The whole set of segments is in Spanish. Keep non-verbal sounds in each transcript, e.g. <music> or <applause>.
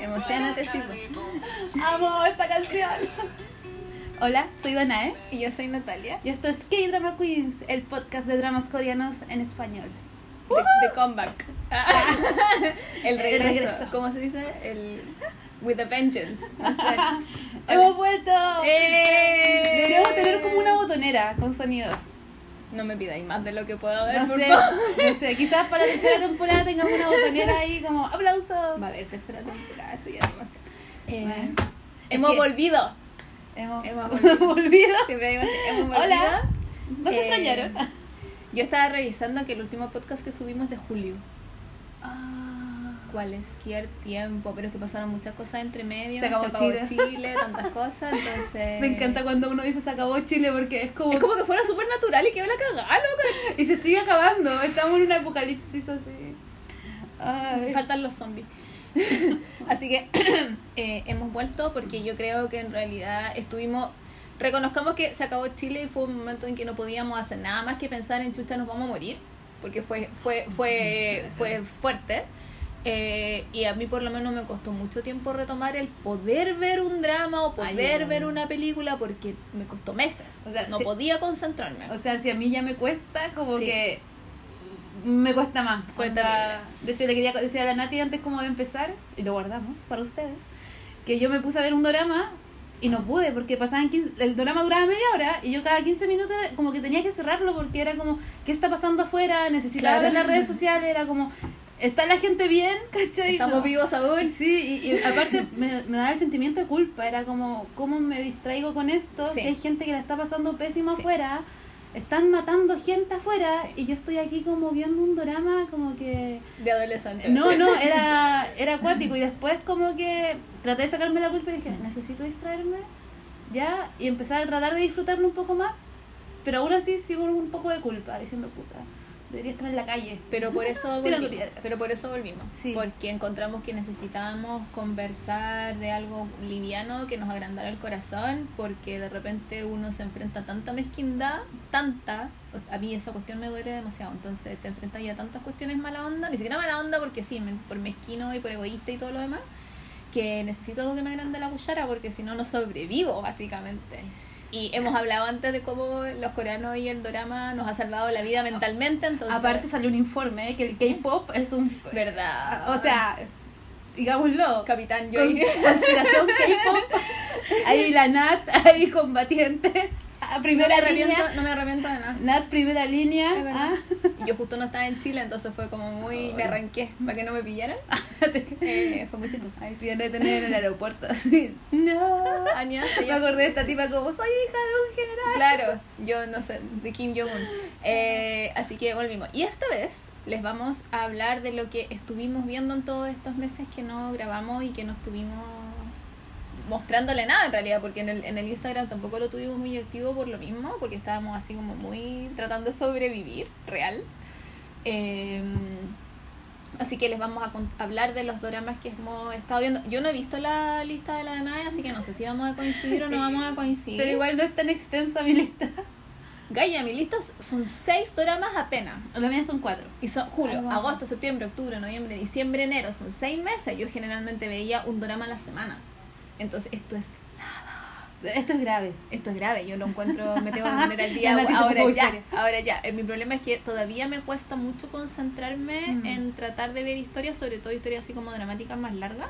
Emocionate, sí. Amo esta canción. Hola, soy Danae Y yo soy Natalia. y esto es K-Drama Queens, el podcast de dramas coreanos en español. De, de comeback. <laughs> el, El regreso. regreso. ¿Cómo se dice? El. With a vengeance. No sé. <laughs> ¡Hemos vuelto! ¡Eh! Deberíamos tener como una botonera con sonidos. No me pidáis más de lo que puedo dar. No por sé, favor. no sé, quizás para la tercera temporada tengamos una botonera ahí como aplausos. Va a haber tercera temporada, esto ya es demasiado. Eh, Bueno, hemos que- volvido. Hemos, Hemos volvido. <laughs> Siempre así, hemos volvido. Hola. ¿Nos Eh, extrañaron? Yo estaba revisando que el último podcast que subimos de julio. Ah. Cualquier tiempo, pero es que pasaron muchas cosas entre medio. Se acabó Chile. tantas <laughs> cosas, entonces. Me encanta cuando uno dice se acabó Chile porque es como, Es como que fuera súper natural y que la cagada, loca. <laughs> y se sigue acabando. Estamos en un apocalipsis así. Ay. Faltan los zombies. <laughs> Así que <clears throat> eh, hemos vuelto porque yo creo que en realidad estuvimos. Reconozcamos que se acabó Chile y fue un momento en que no podíamos hacer nada más que pensar en chucha, nos vamos a morir. Porque fue, fue, fue, fue fuerte. Eh, y a mí por lo menos me costó mucho tiempo retomar el poder ver un drama o poder ver una película porque me costó meses. O sea, no podía concentrarme. O sea, si a mí ya me cuesta, como Sí. que me cuesta más. Fue Onda- De hecho, le quería decir a la Nati antes como de empezar, y lo guardamos para ustedes, que yo me puse a ver un drama y no pude porque pasaban 15, el drama duraba media hora y yo cada 15 minutos como que tenía que cerrarlo porque era como, ¿qué está pasando afuera? Necesitaba Claro. ver las redes sociales, era como, ¿está la gente bien? ¿Cachai? Estamos No. vivos aún. Sí, y, y aparte <laughs> me, me daba el sentimiento de culpa, era como, ¿cómo me distraigo con esto? Sí. Si hay gente que la está pasando pésimo Sí. afuera, están matando gente afuera Sí. y yo estoy aquí como viendo un drama como que... De adolescente. No, no, <laughs> era, era acuático y después como que traté de sacarme la culpa y dije, necesito distraerme, ya, y empezar a tratar de disfrutarlo un poco más, pero aún así sigo un poco de culpa, diciendo, puta, debería estar en la calle. Pero por eso <laughs> volvimos. Pero por eso volvimos. Sí. Porque encontramos que necesitábamos conversar de algo liviano que nos agrandara el corazón, porque de repente uno se enfrenta a tanta mezquindad, tanta, a mí esa cuestión me duele demasiado, entonces te enfrentas ya a tantas cuestiones mala onda, ni siquiera mala onda porque sí, por mezquino y por egoísta y todo lo demás, que necesito algo que me agrande la cuchara porque si no, no sobrevivo, básicamente. Y hemos hablado antes de cómo los coreanos y el dorama nos ha salvado la vida mentalmente, entonces... Aparte salió un informe ¿eh? que el K-pop es un... ¿Verdad? O sea, digámoslo. Capitán Cons- conspiración K-pop. <laughs> Ahí la Nat, ahí combatiente. No, primera me línea. no me arrepiento de nada. Nat, primera línea. Ah. Y yo justo no estaba en Chile, entonces fue como muy... Me Ay. arranqué para que no me pillaran. <laughs> Eh, fue muy chistoso. Ahí te iban a detener en el aeropuerto. <laughs> así. No. Años, Me acordé de esta tipa como, soy hija de un general. Claro, yo no sé, de Kim Jong-un. Eh, así que volvimos. Y esta vez les vamos a hablar de lo que estuvimos viendo en todos estos meses que no grabamos y que no estuvimos mostrándole nada en realidad, porque en el, en el Instagram tampoco lo tuvimos muy activo por lo mismo, porque estábamos así como muy tratando de sobrevivir, real. Eh, así que les vamos a hablar de los dramas que hemos estado viendo. Yo no he visto la lista de la nave, así que no sé si vamos a coincidir o no vamos a coincidir. Pero igual no es tan extensa mi lista. Gaia, mi lista son seis dramas apenas. La mía son cuatro. Y son julio, Algo- agosto, septiembre, octubre, noviembre, diciembre, enero. Son seis meses. Yo generalmente veía un drama a la semana. Entonces esto es Esto es grave. esto es grave. Yo lo encuentro, me tengo que poner al <laughs> día ahora ya. Ahora ya. Eh, Mi problema es que todavía me cuesta mucho concentrarme Mm. en tratar de ver historias, sobre todo historias así como dramáticas más largas.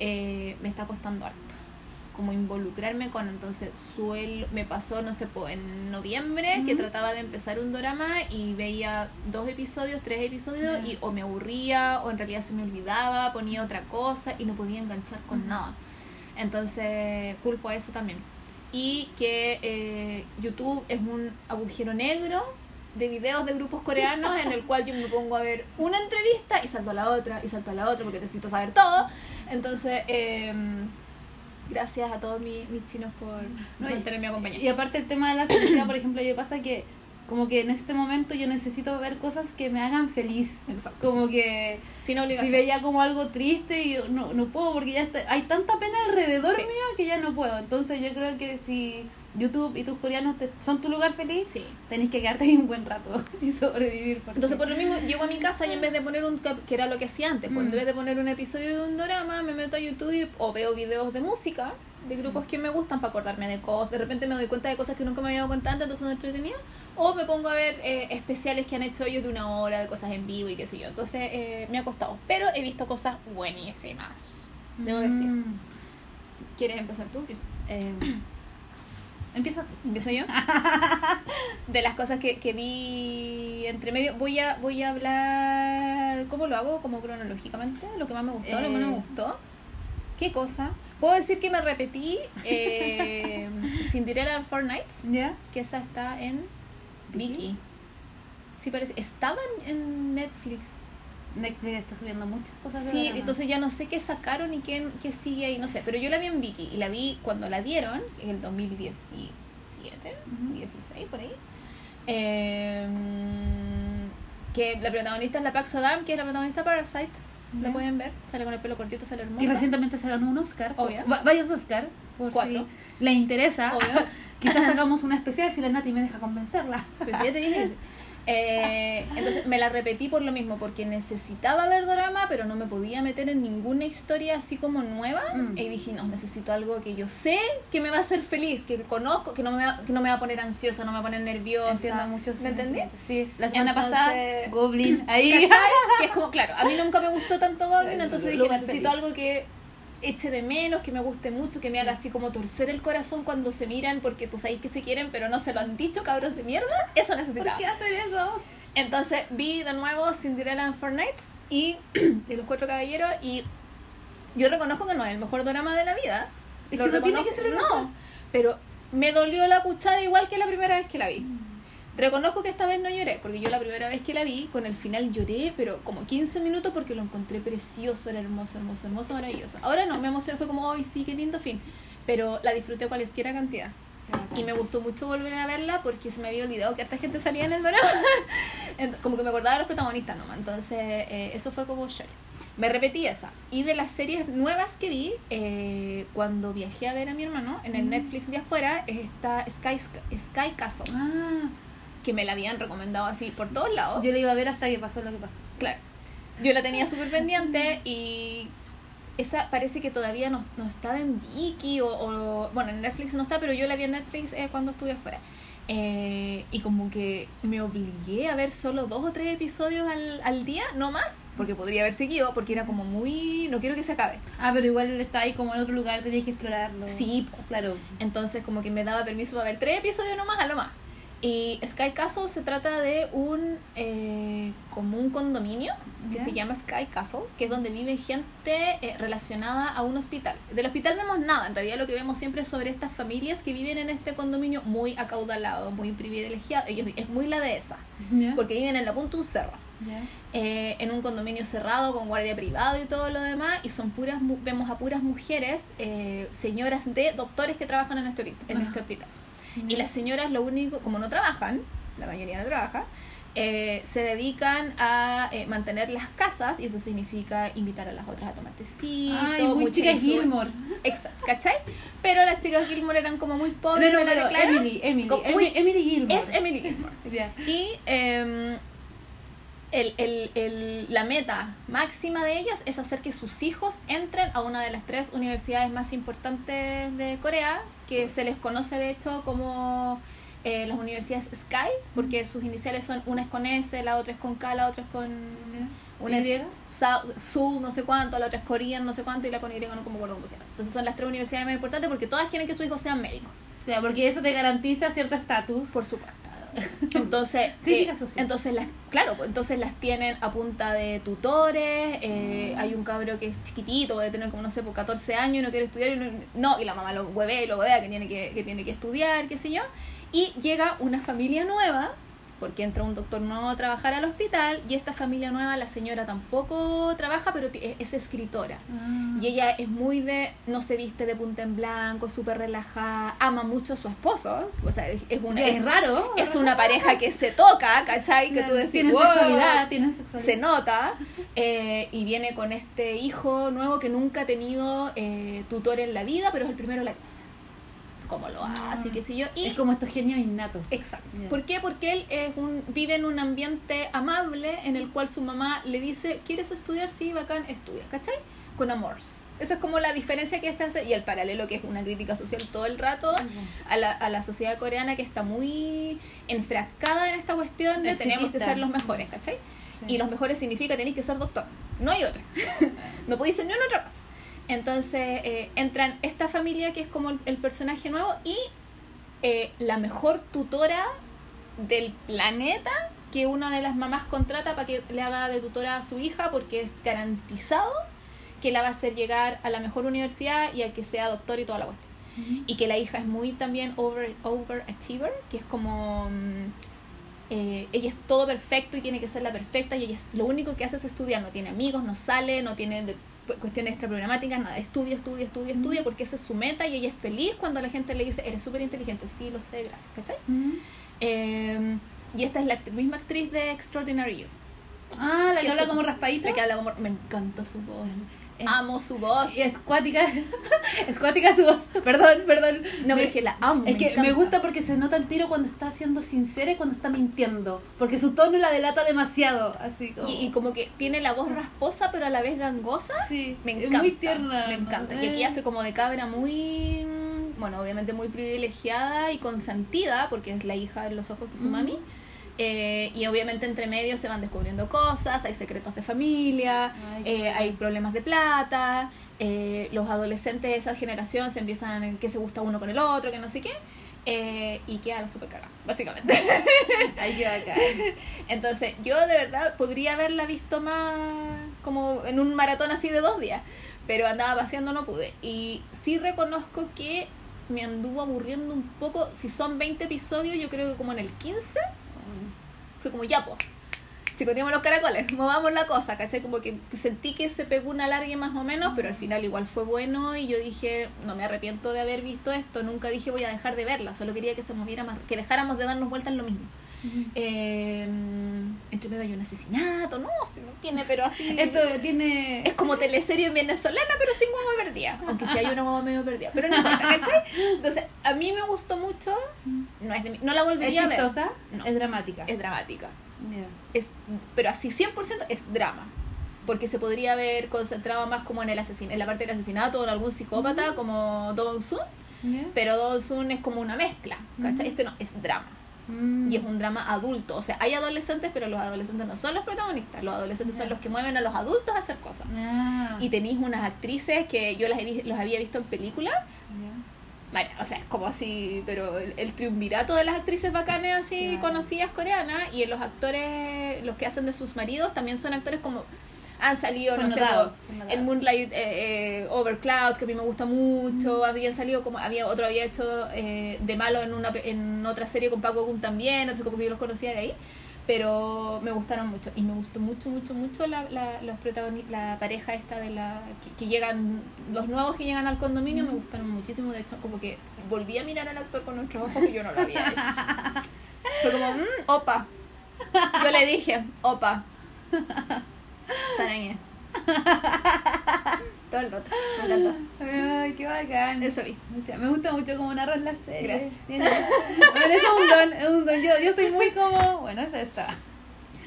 Eh, me está costando harto. Como involucrarme con, entonces suelo, me pasó, no sé, en noviembre que trataba de empezar un drama y veía dos episodios, tres episodios y o me aburría o en realidad se me olvidaba, ponía otra cosa y no podía enganchar con nada. Entonces culpo a eso también. Y que eh, YouTube es un agujero negro de videos de grupos coreanos en el cual yo me pongo a ver una entrevista y salto a la otra y salto a la otra porque necesito saber todo. Entonces, eh, gracias a todos mis, mis chinos por No, mantenerme acompañada. Y aparte el tema de la felicidad, por ejemplo, yo pasa que como que en este momento yo necesito ver cosas que me hagan feliz. Exacto. Como que Sin si veía como algo triste y yo no, no puedo porque ya está- hay tanta pena alrededor Sí. mío que ya no puedo. Entonces yo creo que si YouTube y tus coreanos te- son tu lugar feliz, Sí. tenés que quedarte ahí un buen rato <laughs> y sobrevivir. porque- Entonces, por lo mismo, llego a mi casa y en vez de poner un. que era lo que hacía antes, pues en Mm. vez de poner un episodio de un drama, me meto a YouTube y- o veo videos de música de grupos que me gustan para acordarme de cosas. De repente me doy cuenta de cosas que nunca me había dado cuenta antes, entonces no entretenido. O me pongo a ver eh, especiales que han hecho ellos de una hora, de cosas en vivo y qué sé yo. Entonces, eh, me ha costado. Pero he visto cosas buenísimas. Debo decir. Mm. ¿Quieres empezar tú? Eh, empieza tú. ¿Empiezo yo? <laughs> de las cosas que, que vi entre medio, voy a, voy a hablar. ¿Cómo lo hago? Como cronológicamente. Lo que más me gustó, lo que más me Eh. gustó. ¿Qué cosa? Puedo decir que me repetí eh, <laughs> Cinderella Four Nights, ¿Ya? que esa está en Viki. Sí, parece. Estaban en Netflix. Netflix está subiendo muchas cosas. de Sí, entonces ya no sé qué sacaron y qué, qué sigue ahí, no sé. Pero yo la vi en Viki y la vi cuando la dieron, en el 2017, Ujú. 16, por ahí. Eh, que la protagonista es la Pax Sodam, que es la protagonista de Parasite. La pueden ver, sale con el pelo cortito, sale hermosa. Y recientemente se ganó un Oscar. Obvio. Va- varios Oscar. Por Cuatro. si le interesa. Obvio. <laughs> Quizás hagamos una especial si la Nati me deja convencerla. Pues ya te dije. Eh, entonces me la repetí por lo mismo, porque necesitaba ver drama, pero no me podía meter en ninguna historia así como nueva. Mm. Y dije, no, necesito algo que yo sé que me va a hacer feliz, que conozco, que no me va, que no me va a poner ansiosa, no me va a poner nerviosa. Entiendo mucho. ¿Me entendí? Sí. La semana Entonces- pasada, Goblin. Ahí. Que es como, claro, a mí nunca me gustó tanto Goblin, entonces dije, necesito feliz. algo que eche de menos, que me guste mucho, que me Sí. haga así como torcer el corazón cuando se miran porque tú sabes que se quieren, pero no se lo han dicho, cabros de mierda. Eso necesitaba. ¿Por qué hacer eso? Entonces vi de nuevo Cinderella and Four Nights y <clears throat> de los cuatro caballeros y yo reconozco que no es el mejor drama de la vida. Es Lo que no tiene que ser no, pero me dolió la cuchara igual que la primera vez que la vi. Mm. Reconozco que esta vez no lloré, porque yo la primera vez que la vi, con el final lloré, pero como 15 minutos porque lo encontré precioso, era hermoso, hermoso, hermoso, maravilloso. Ahora no, me emocioné, fue como, ay, sí, qué lindo fin. Pero la disfruté cualquiera cantidad. Y me gustó mucho volver a verla porque se me había olvidado que harta gente salía en el. <laughs> Ent- como que me acordaba de los protagonistas nomás. Entonces, eh, eso fue como shock. Me repetí esa. Y de las series nuevas que vi, eh, cuando viajé a ver a mi hermano en el Mm. Netflix de afuera, está Sky, Sky Castle, Ah, que me la habían recomendado así por todos lados. yo le iba a ver hasta que pasó lo que pasó. Claro. Yo la tenía súper pendiente y esa parece que todavía no, no estaba en Viki o, o- Bueno, en Netflix no está, pero yo la vi en Netflix eh, cuando estuve afuera. Eh, y como que me obligué a ver solo dos o tres episodios al, al día, no más, porque podría haber seguido, porque era como muy... No quiero que se acabe. Ah, pero igual está ahí como en otro lugar, tenías que explorarlo. Sí, claro. Entonces como que me daba permiso para ver tres episodios nomás a lo más. Y Sky Castle se trata de un eh, como un condominio que se llama Sky Castle, que es donde vive gente eh, relacionada a un hospital. Del hospital vemos nada, en realidad lo que vemos siempre es sobre estas familias que viven en este condominio muy acaudalado, muy privilegiado. Ellos es muy la dehesa, porque viven en la punta de un cerro. Eh, en un condominio cerrado con guardia privado y todo lo demás y son puras vemos a puras mujeres eh, señoras de doctores que trabajan en este, en este hospital y las señoras lo único como no trabajan la mayoría no trabaja eh, se dedican a eh, mantener las casas y eso significa invitar a las otras a tomar tecito Ay, muy mucha chica influ- Gilmore. exacto ¿cachai? pero las chicas Gilmore eran como muy No, pobres no, la pero declaro. Emily, Emily, Emily, Emily Gilmore. es Emily Gilmore <laughs> y em, el, el, el- la meta máxima de ellas es hacer que sus hijos entren a una de las tres universidades más importantes de Corea, que se les conoce de hecho como eh, las universidades Sky, porque sus iniciales son una es con S, la otra es con K, la otra es con... Una ¿Y? es Seoul, no sé cuánto, la otra es Korean, no sé cuánto, y la con Y no me acuerdo cómo se llama. Entonces son las tres universidades más importantes porque todas quieren que sus hijos sean médicos. Claro, porque eso te garantiza cierto estatus. Por supuesto. <laughs> Entonces, eh, entonces las, claro, pues, entonces las tienen a punta de tutores. eh, Mm. Hay un cabro que es chiquitito, puede tener como no sé, por 14 años y no quiere estudiar. Y no, no, y la mamá lo hueve y lo huevea que tiene que, que tiene que estudiar, qué sé yo. Y llega una familia nueva, porque entra un doctor nuevo a trabajar al hospital. Y esta familia nueva, la señora tampoco trabaja, pero es, es escritora. Ah. Y ella es muy de, no se viste de punta en blanco, súper relajada, ama mucho a su esposo, o sea, es, una, es es, raro. es una pareja que se toca, ¿cachai? Que tú decís, Tienen "Wow", sexualidad, tienen sexualidad. se nota, eh, y viene con este hijo nuevo que nunca ha tenido eh, tutor en la vida, pero es el primero en la clase. Cómo lo Ah. hace, qué sé yo. Y Es como estos genios innatos. Exacto. ¿Por qué? Porque él es un, vive en un ambiente amable en el cual su mamá le dice, ¿quieres estudiar? Sí, bacán, estudia, ¿cachai? Con amores. Esa es como la diferencia que se hace y el paralelo que es una crítica social todo el rato a la, a la sociedad coreana que está muy enfrascada en esta cuestión de tenemos que ser los mejores, ¿cachai? Sí. Y los mejores significa tenéis que ser doctor. No hay otra. <laughs> no podéis ser ni una otra cosa. Entonces eh, entran esta familia que es como el, el personaje nuevo y eh, la mejor tutora del planeta que una de las mamás contrata para que le haga de tutora a su hija porque es garantizado que la va a hacer llegar a la mejor universidad y a que sea doctor y toda la cuestión. Y que la hija es muy también over, overachiever, que es como mm, eh, ella es todo perfecto y tiene que ser la perfecta y ella es- lo único que hace es estudiar, no tiene amigos, no sale, no tiene de- cuestiones extraprogramáticas, nada, estudia, estudia, estudia, estudia porque esa es su meta y ella es feliz cuando la gente le dice, eres súper inteligente, sí, lo sé, gracias, ¿cachai? Eh, y esta es la misma actriz de Extraordinary You, Ah, la que Que habla como raspadita. la que habla como, me encanta su voz, Es- amo su voz, Y es cuática. <laughs> es cuática su voz. Perdón, perdón. no, Me- pero es que la amo, Es que me encanta. gusta porque se nota el tiro cuando está siendo sincera y cuando está mintiendo. Porque su tono la delata demasiado. Así como. Y, y como que tiene la voz rasposa pero a la vez gangosa. sí, Me es encanta. muy tierna. Me encanta. Y aquí Eh. hace como de cabra muy. mm, Bueno, obviamente muy privilegiada y consentida, porque es la hija en los ojos de su Ujú. mami. Eh, y obviamente entre medio se van descubriendo cosas, hay secretos de familia, Ay, eh, hay problemas de plata, eh, los adolescentes de esa generación se empiezan en que se gusta uno con el otro, que no sé qué, eh, y queda la super caga, básicamente. <laughs> Bacán. Entonces, yo de verdad podría haberla visto más como en un maratón así de dos días, pero andaba paseando, no pude. Y sí reconozco que me anduvo aburriendo un poco. Si son 20 episodios, yo creo que como en el 15 fue como ya, pues. Chicoteamos los caracoles, <laughs> movamos la cosa, ¿cachai? Como que sentí que se pegó una larga más o menos, pero al final igual fue bueno y yo dije, no me arrepiento de haber visto esto, nunca dije voy a dejar de verla, solo quería que se moviera más, que dejáramos de darnos vuelta en lo mismo. Eh, entre medio hay un asesinato, no, si no tiene, pero así. <laughs> Esto tiene. es como teleserie venezolana, pero sin huevo perdida. Aunque sí hay una huevo medio perdida. Pero no importa, <laughs> ¿cachai? Entonces, a mí me gustó mucho. No, es de mi- no la ¿Es volvería a ver. chistosa? No. Es dramática. Es dramática. Es, pero así 100% es drama. Porque se podría haber concentrado más como en el asesin en la parte del asesinato o en algún psicópata como Don Sun. Pero Don Sun es como una mezcla. ¿cachai? Este no, es drama. Mm. Y es un drama adulto. O sea, hay adolescentes, pero los adolescentes no son los protagonistas. Los adolescentes son los que mueven a los adultos a hacer cosas. Ah. Y tenéis unas actrices que yo las he los había visto en películas. Ya. Bueno, o sea, es como así, pero el, el triunvirato de las actrices bacanas así conocidas coreanas y en los actores, los que hacen de sus maridos, también son actores como han salido, no sé, en Moonlight eh, eh, Over Clouds, que a mí me gusta mucho, habían salido como, había otro había hecho eh, de malo en una en otra serie con Paco Gun también, entonces como que yo los conocía de ahí, pero me gustaron mucho y me gustó mucho, mucho, mucho la, la, los la pareja esta de la que, que llegan, los nuevos que llegan al condominio me gustaron muchísimo, de hecho como que volví a mirar al actor con otros ojos que yo no lo había hecho. <laughs> Fue como, mmm, opa. Yo le dije, opa. <laughs> Sarañé. <laughs> Todo el rato. Me encantó. Ay, qué bacán. Eso vi. Me gusta mucho cómo narras la serie. Gracias. Bueno, eso es un don, es un don. Yo, yo soy muy como. Bueno, es esta.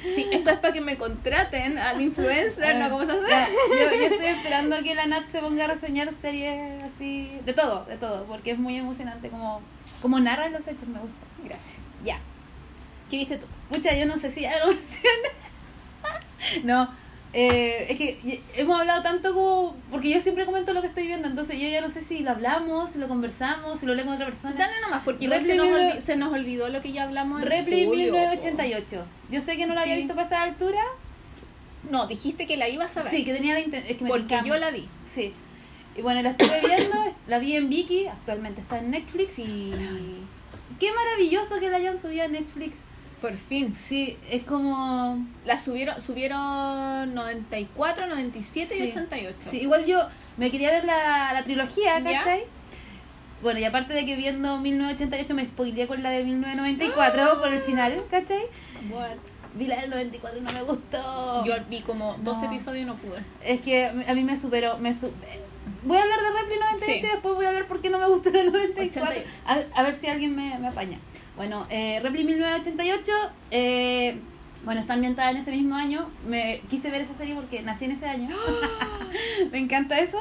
Sí, esto es para que me contraten al influencer, ¿no? ¿Cómo se hace? Yo, yo estoy esperando que la Nat se ponga a reseñar series así. De todo, de todo. Porque es muy emocionante como, como narra los hechos. Me gusta. Gracias. Ya. ¿Qué viste tú? Pucha, yo no sé si ya lo mencioné. no, eh, es que hemos hablado tanto como. Porque yo siempre comento lo que estoy viendo, entonces yo ya no sé si lo hablamos, si lo conversamos, si lo leo con otra persona. Dale nomás, porque igual se nos, se nos olvidó lo que ya hablamos en Repli julio, 1988. Yo sé que no la había Sí. visto pasar a altura. No, dijiste que la ibas a ver. Sí, que tenía la intención. Es que me porque yo la vi. Sí. Y bueno, la estuve viendo, la vi en Viki, actualmente está en Netflix. Sí. Qué maravilloso que la hayan subido a Netflix. Por fin. Sí, es como. La subieron, subieron 94, 97 Sí. y 88. Sí, igual yo me quería ver la, la trilogía, ¿Ya? ¿cachai? bueno, y aparte de que viendo 1988 me spoileé con la de 1994 por el final, ¿cachai? What? Vi la del 94 y no me gustó. Yo vi como dos No. episodios y no pude. Es que a mí me superó. Me su- Voy a hablar de Ripley 98 Sí. y después voy a hablar por qué no me gustó la 94. 88. A, a ver si alguien me, me apaña. Bueno, eh, Ripley 1988, eh, bueno, está ambientada en ese mismo año. Me quise ver esa serie porque nací en ese año. <laughs> me encanta eso.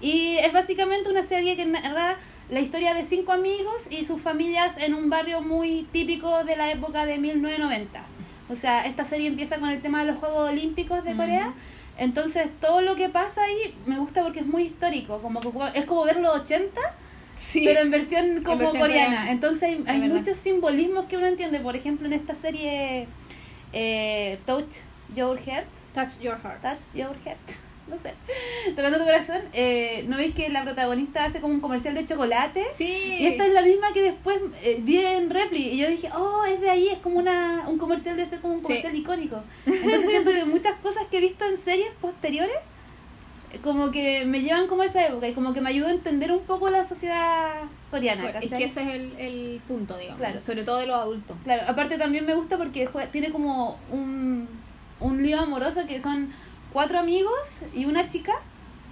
Y es básicamente una serie que narra la historia de cinco amigos y sus familias en un barrio muy típico de la época de 1990. O sea, esta serie empieza con el tema de los Juegos Olímpicos de. Corea. Entonces, todo lo que pasa ahí me gusta porque es muy histórico. Como que es como ver los 80, Sí. pero en versión como versión coreana. coreana. Entonces, hay, muchos simbolismos que uno entiende. Por ejemplo, en esta serie eh, Touch Your Heart. Touch your heart. Touch Your Heart. <laughs> No sé. Tocando tu corazón. Eh, ¿No veis que la protagonista hace como un comercial de chocolate? Sí. Y esta es la misma que después eh, vi en Repli. Y yo dije, oh, es de ahí, es como una, un comercial de ser como un comercial icónico. Entonces siento que muchas cosas que he visto en series posteriores, como que me llevan como a esa época y como que me ayudó a entender un poco la sociedad coreana. Bueno, es ¿cachai? que ese es el, el punto, digamos. Claro. Sobre todo de los adultos. Claro, aparte también me gusta porque tiene como un, un lío amoroso que son cuatro amigos y una chica.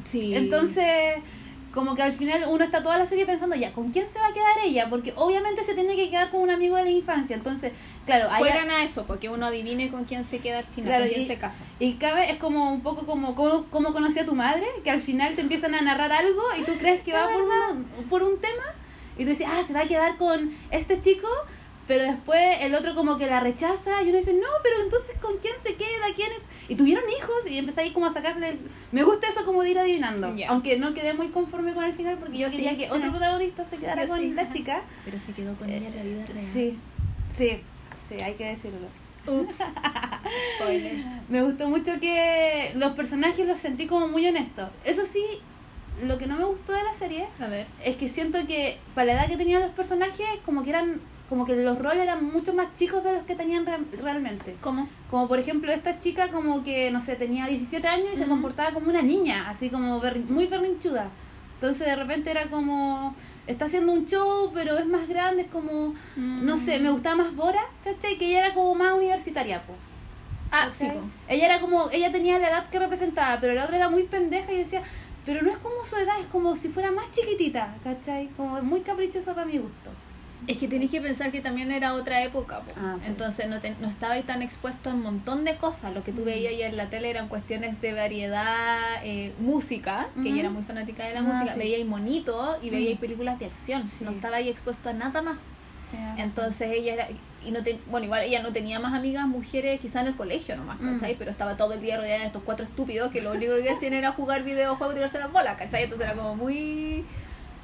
Sí. Entonces, como que al final uno está toda la serie pensando, ya, ¿con quién se va a quedar ella? Porque obviamente se tiene que quedar con un amigo de la infancia. Entonces, claro, hay Juegan a eso, porque uno adivine con quién se queda al final, Claro, con quién y- se casa. Y cabe, es como un poco como cómo, cómo conocí a tu madre, que al final te empiezan a narrar algo y tú crees que <laughs> va por, uno- por un tema y tú dices, ah, se va a quedar con este chico, pero después el otro como que la rechaza y uno dice, no, pero entonces ¿con quién se queda? ¿Quién es? Y tuvieron hijos y empecé ahí como a sacarle... el- Me gusta eso como de ir adivinando, aunque no quedé muy conforme con el final porque yo quería que otro protagonista se quedara con sí. la chica. Pero se quedó con ella en la vida real. Sí, sí, sí, hay que decirlo. Ups. <laughs> Spoilers. Me gustó mucho que los personajes los sentí como muy honestos. Eso sí, lo que no me gustó de la serie A ver. es que siento que para la edad que tenían los personajes, como que eran, como que los roles eran mucho más chicos de los que tenían re- realmente. ¿Cómo? Como por ejemplo esta chica como que, no sé, tenía 17 años y se comportaba como una niña, así como berrin- muy berrinchuda. Entonces de repente era como, está haciendo un show, pero es más grande, es como, no sé, me gustaba más Bora, ¿cachai? Que ella era como más universitaria, pues. Ah, sí, po. Ella era como, ella tenía la edad que representaba, pero la otra era muy pendeja y decía, pero no es como su edad, es como si fuera más chiquitita, ¿cachai? Como muy caprichosa para mi gusto. Es que tenés que pensar que también era otra época, po. Ah, pues. entonces no, te, no estaba ahí tan expuesto a un montón de cosas. Lo que tú Mm. veías ya en la tele eran cuestiones de variedad, eh, música, que Ujú. ella era muy fanática de la Ah, música. sí. Veía ahí monito y veía ahí Mm. películas de acción. Sí. No estaba ahí expuesto a nada más. Entonces ella era, y no te, bueno, igual ella no tenía más amigas mujeres quizá en el colegio nomás, Mm. ¿cachai? Pero estaba todo el día rodeada de estos cuatro estúpidos que lo único que hacían era jugar videojuegos y tirarse las bolas, ¿cachai? Entonces era como muy...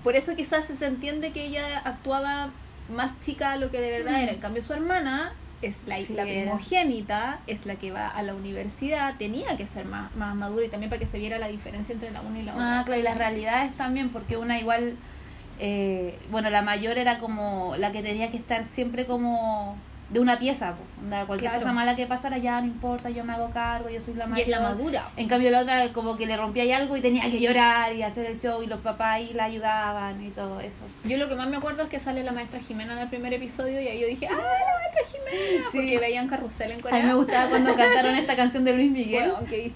Por eso quizás se entiende que ella actuaba más chica de lo que de verdad Mm. era. En cambio su hermana es la, Sí, la primogénita, es la que va a la universidad, tenía que ser más, más madura y también para que se viera la diferencia entre la una y la otra. Ah, claro, y las realidades también, porque una igual, eh, bueno, la mayor era como la que tenía que estar siempre como de una pieza, po. Onda, cualquier Claro. cosa mala que pasara ya no importa, yo me hago cargo, yo soy la Y mayor. es la madura. En cambio la otra como que le rompía ahí algo y tenía que llorar y hacer el show y los papás ahí la ayudaban y todo eso. Yo lo que más me acuerdo es que sale la maestra Jimena en el primer episodio y ahí yo dije, ¡ah, la maestra Jimena! Sí. Porque veían carrusel en A Corea. mí me gustaba cuando cantaron esta canción de Luis Miguel. Bueno, qué.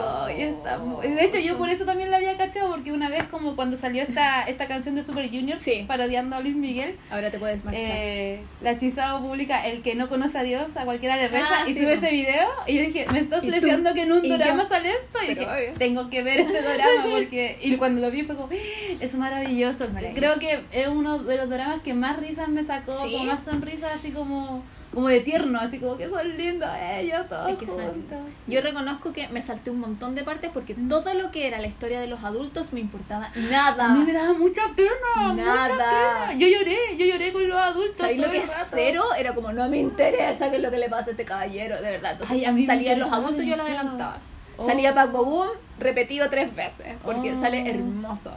Está muy- De hecho, yo por eso también la había cachado, porque una vez como cuando salió esta, esta canción de Super Junior, Sí. parodiando a Luis Miguel, Ahora te puedes marchar. eh, la hechizado publica el que no conoce a Dios, a cualquiera le reza, Ah, y sí, sube ese video, y yo dije, me estás leseando que en un ¿Y drama sale esto, y Pero dije, obvio. tengo que ver ese drama, <laughs> porque, y cuando lo vi fue como, "Ah, es maravilloso, Maravilloso. creo que es uno de los dramas que más risas me sacó, ¿Sí? como más sonrisas, así como, como de tierno, así como que son lindos ellos todos Es que son-. Yo reconozco que me salté un montón de partes porque todo lo que era la historia de los adultos me importaba nada. A mí me daba mucha pena, Nada. mucha pena. Yo lloré, yo lloré con los adultos. ¿Sabéis lo que es cero? Era como, no me interesa qué es lo que le pasa a este caballero, de verdad. Entonces, Ay, salían los adultos y yo lo adelantaba. Oh. Salía Pac Boom repetido tres veces, porque Oh. sale hermoso.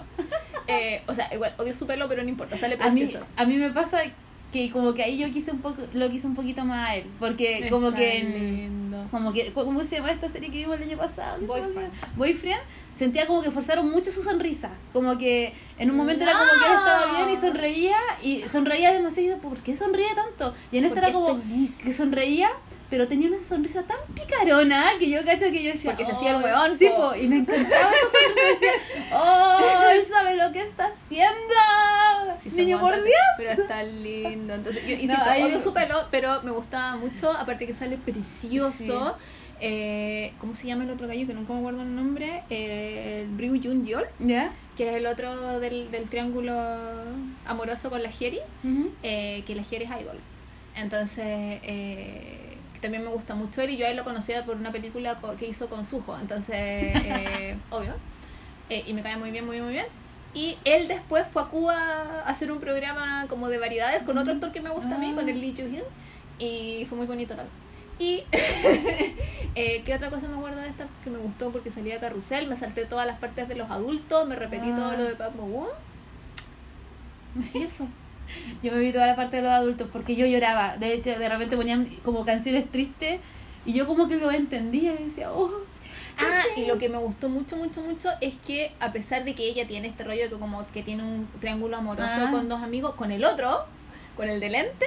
Eh, o sea, igual, odio su pelo, pero no importa, sale A mí, precioso. a mí me pasa que como que ahí yo quise un poco, lo quise un poquito más a él. Porque como que en, como que cómo se llama esta serie que vimos el año pasado Boyfriend. Boyfriend sentía como que forzaron mucho su sonrisa como que en un momento era como que él estaba bien y sonreía y sonreía demasiado ¿por qué sonríe tanto? y en esta era como feliz. que sonreía pero tenía una sonrisa tan picarona que yo cacho que yo decía Porque se hacía el huevón, sí, po. y me encantaba esa sonrisa decía oh <laughs> él sabe lo que está haciendo Sí, niño por Dios Pero está lindo. Entonces, yo <laughs> No, insisto, ahí- odio su pelo, pero me gustaba mucho. Aparte que sale precioso. Eh, ¿Cómo se llama el otro gallo? Que nunca me acuerdo el nombre. Eh, el Ryu Jun Yol, ¿ya? que es el otro del, del triángulo amoroso con la. Ujú. eh, que la Jeri es idol. Entonces, eh, también me gusta mucho él y yo a él lo conocía por una película que hizo con Sujo. Entonces, <laughs> eh, obvio. Eh, y me cae muy bien, muy bien, muy bien. Y él después fue a Cuba a hacer un programa como de variedades con otro actor que me gusta a mí, Ah. con el Lee Joo-hyun. Y fue muy bonito también. Y, <laughs> eh, ¿qué otra cosa me acuerdo de esta? Que me gustó porque salía Carrusel, me salté todas las partes de los adultos, me repetí Ah. todo lo de Park Bo-gum. Y eso. <laughs> Yo me vi toda la parte de los adultos porque yo lloraba. De hecho, de repente ponían como canciones tristes y yo como que lo entendía y decía, oh. Ah, y lo que me gustó mucho, mucho, mucho es que a pesar de que ella tiene este rollo de que como que tiene un triángulo amoroso Ah. con dos amigos, con el otro, con el de lente,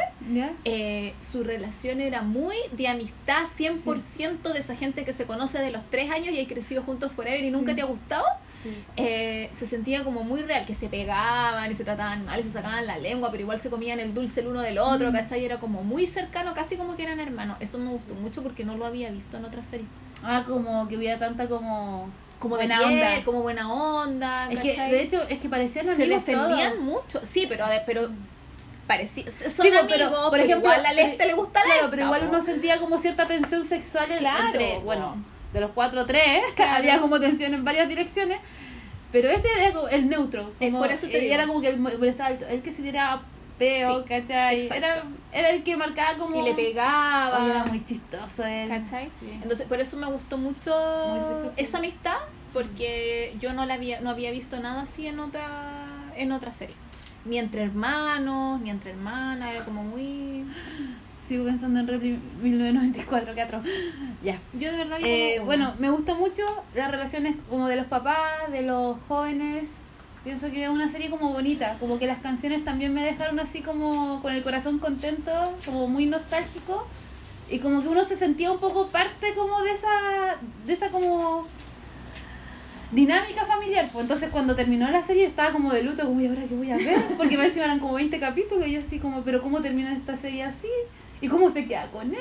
eh, su relación era muy de amistad, 100% de esa gente que se conoce de los tres años y hay crecido juntos forever y nunca Sí. te ha gustado, Sí. eh, se sentía como muy real, que se pegaban y se trataban mal y se sacaban la lengua, pero igual se comían el dulce el uno del otro, Mm. ¿cachai? Era como muy cercano, casi como que eran hermanos. Eso me gustó mucho porque no lo había visto en otra serie. Ah, como que había tanta como... como de Buena piel, onda. como buena onda, Es que, ¿cachai? de hecho, es que parecían se defendían todos. mucho. Sí, pero pero parecía son Sí, pues, amigos, pero, por ejemplo, igual a Leste le gusta la Claro, pero igual uno sentía como cierta tensión sexual en- Claro, entre, bueno, de los cuatro tres, <laughs> Claro. había como tensión en varias direcciones, pero ese era como el neutro. Como- por eso te. Era como que el, el, el- que se tiraba peo, Sí, ¿cachai? Era, era el que marcaba como... y le pegaba. Era muy chistoso él. ¿Cachai? Sí. Entonces, por eso me gustó mucho esa amistad, porque yo no la había no había visto nada así en otra en otra serie. Ni entre hermanos, ni entre hermanas, era como muy Sigo pensando en Repli 1994, que atroz. Ya. yo de verdad Eh, bueno, me gusta mucho las relaciones como de los papás, de los jóvenes. Pienso que es una serie como bonita, como que las canciones también me dejaron así como con el corazón contento, como muy nostálgico y como que uno se sentía un poco parte como de esa de esa como dinámica familiar. Pues entonces cuando terminó la serie estaba como de luto, como ¿y ahora qué voy a ver? Porque me encima eran como 20 capítulos y yo así como, pero ¿cómo termina esta serie así? ¿Y cómo se queda con él?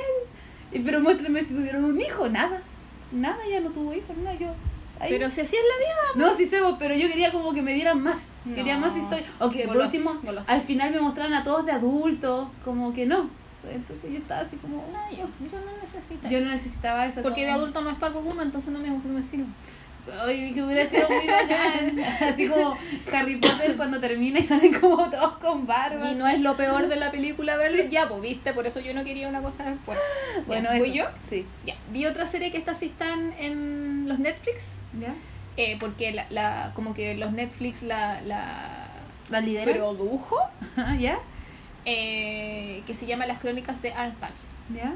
Y, pero muéstrenme si tuvieron un hijo, nada. Nada, ya no tuvo hijos, nada, yo... Pero si así es la vida. no, sí sé, pero yo quería como que me dieran más. No. Quería más historia. O que por último, golos. al final me mostraran a todos de adultos, como que no. Entonces yo estaba así como... No, yo, yo no necesito Yo eso. no necesitaba eso. Porque de adulto no es para Guma, entonces no me, no me sirve. Ay, que hubiera sido muy bacán. Así como Harry Potter cuando termina y salen como todos con barba. Y no es lo peor de la película verlo. Ya, pues viste, por eso yo no quería una cosa después. Bueno, Ya, ¿voy yo? Sí. Ya, vi otra serie que estas sí están en los Netflix. ¿Ya? eh, porque la, la, como que los Netflix la, la ¿La lidera? produjo. ¿Ya? eh, que se llama Las Crónicas de Earthfall. ¿Ya?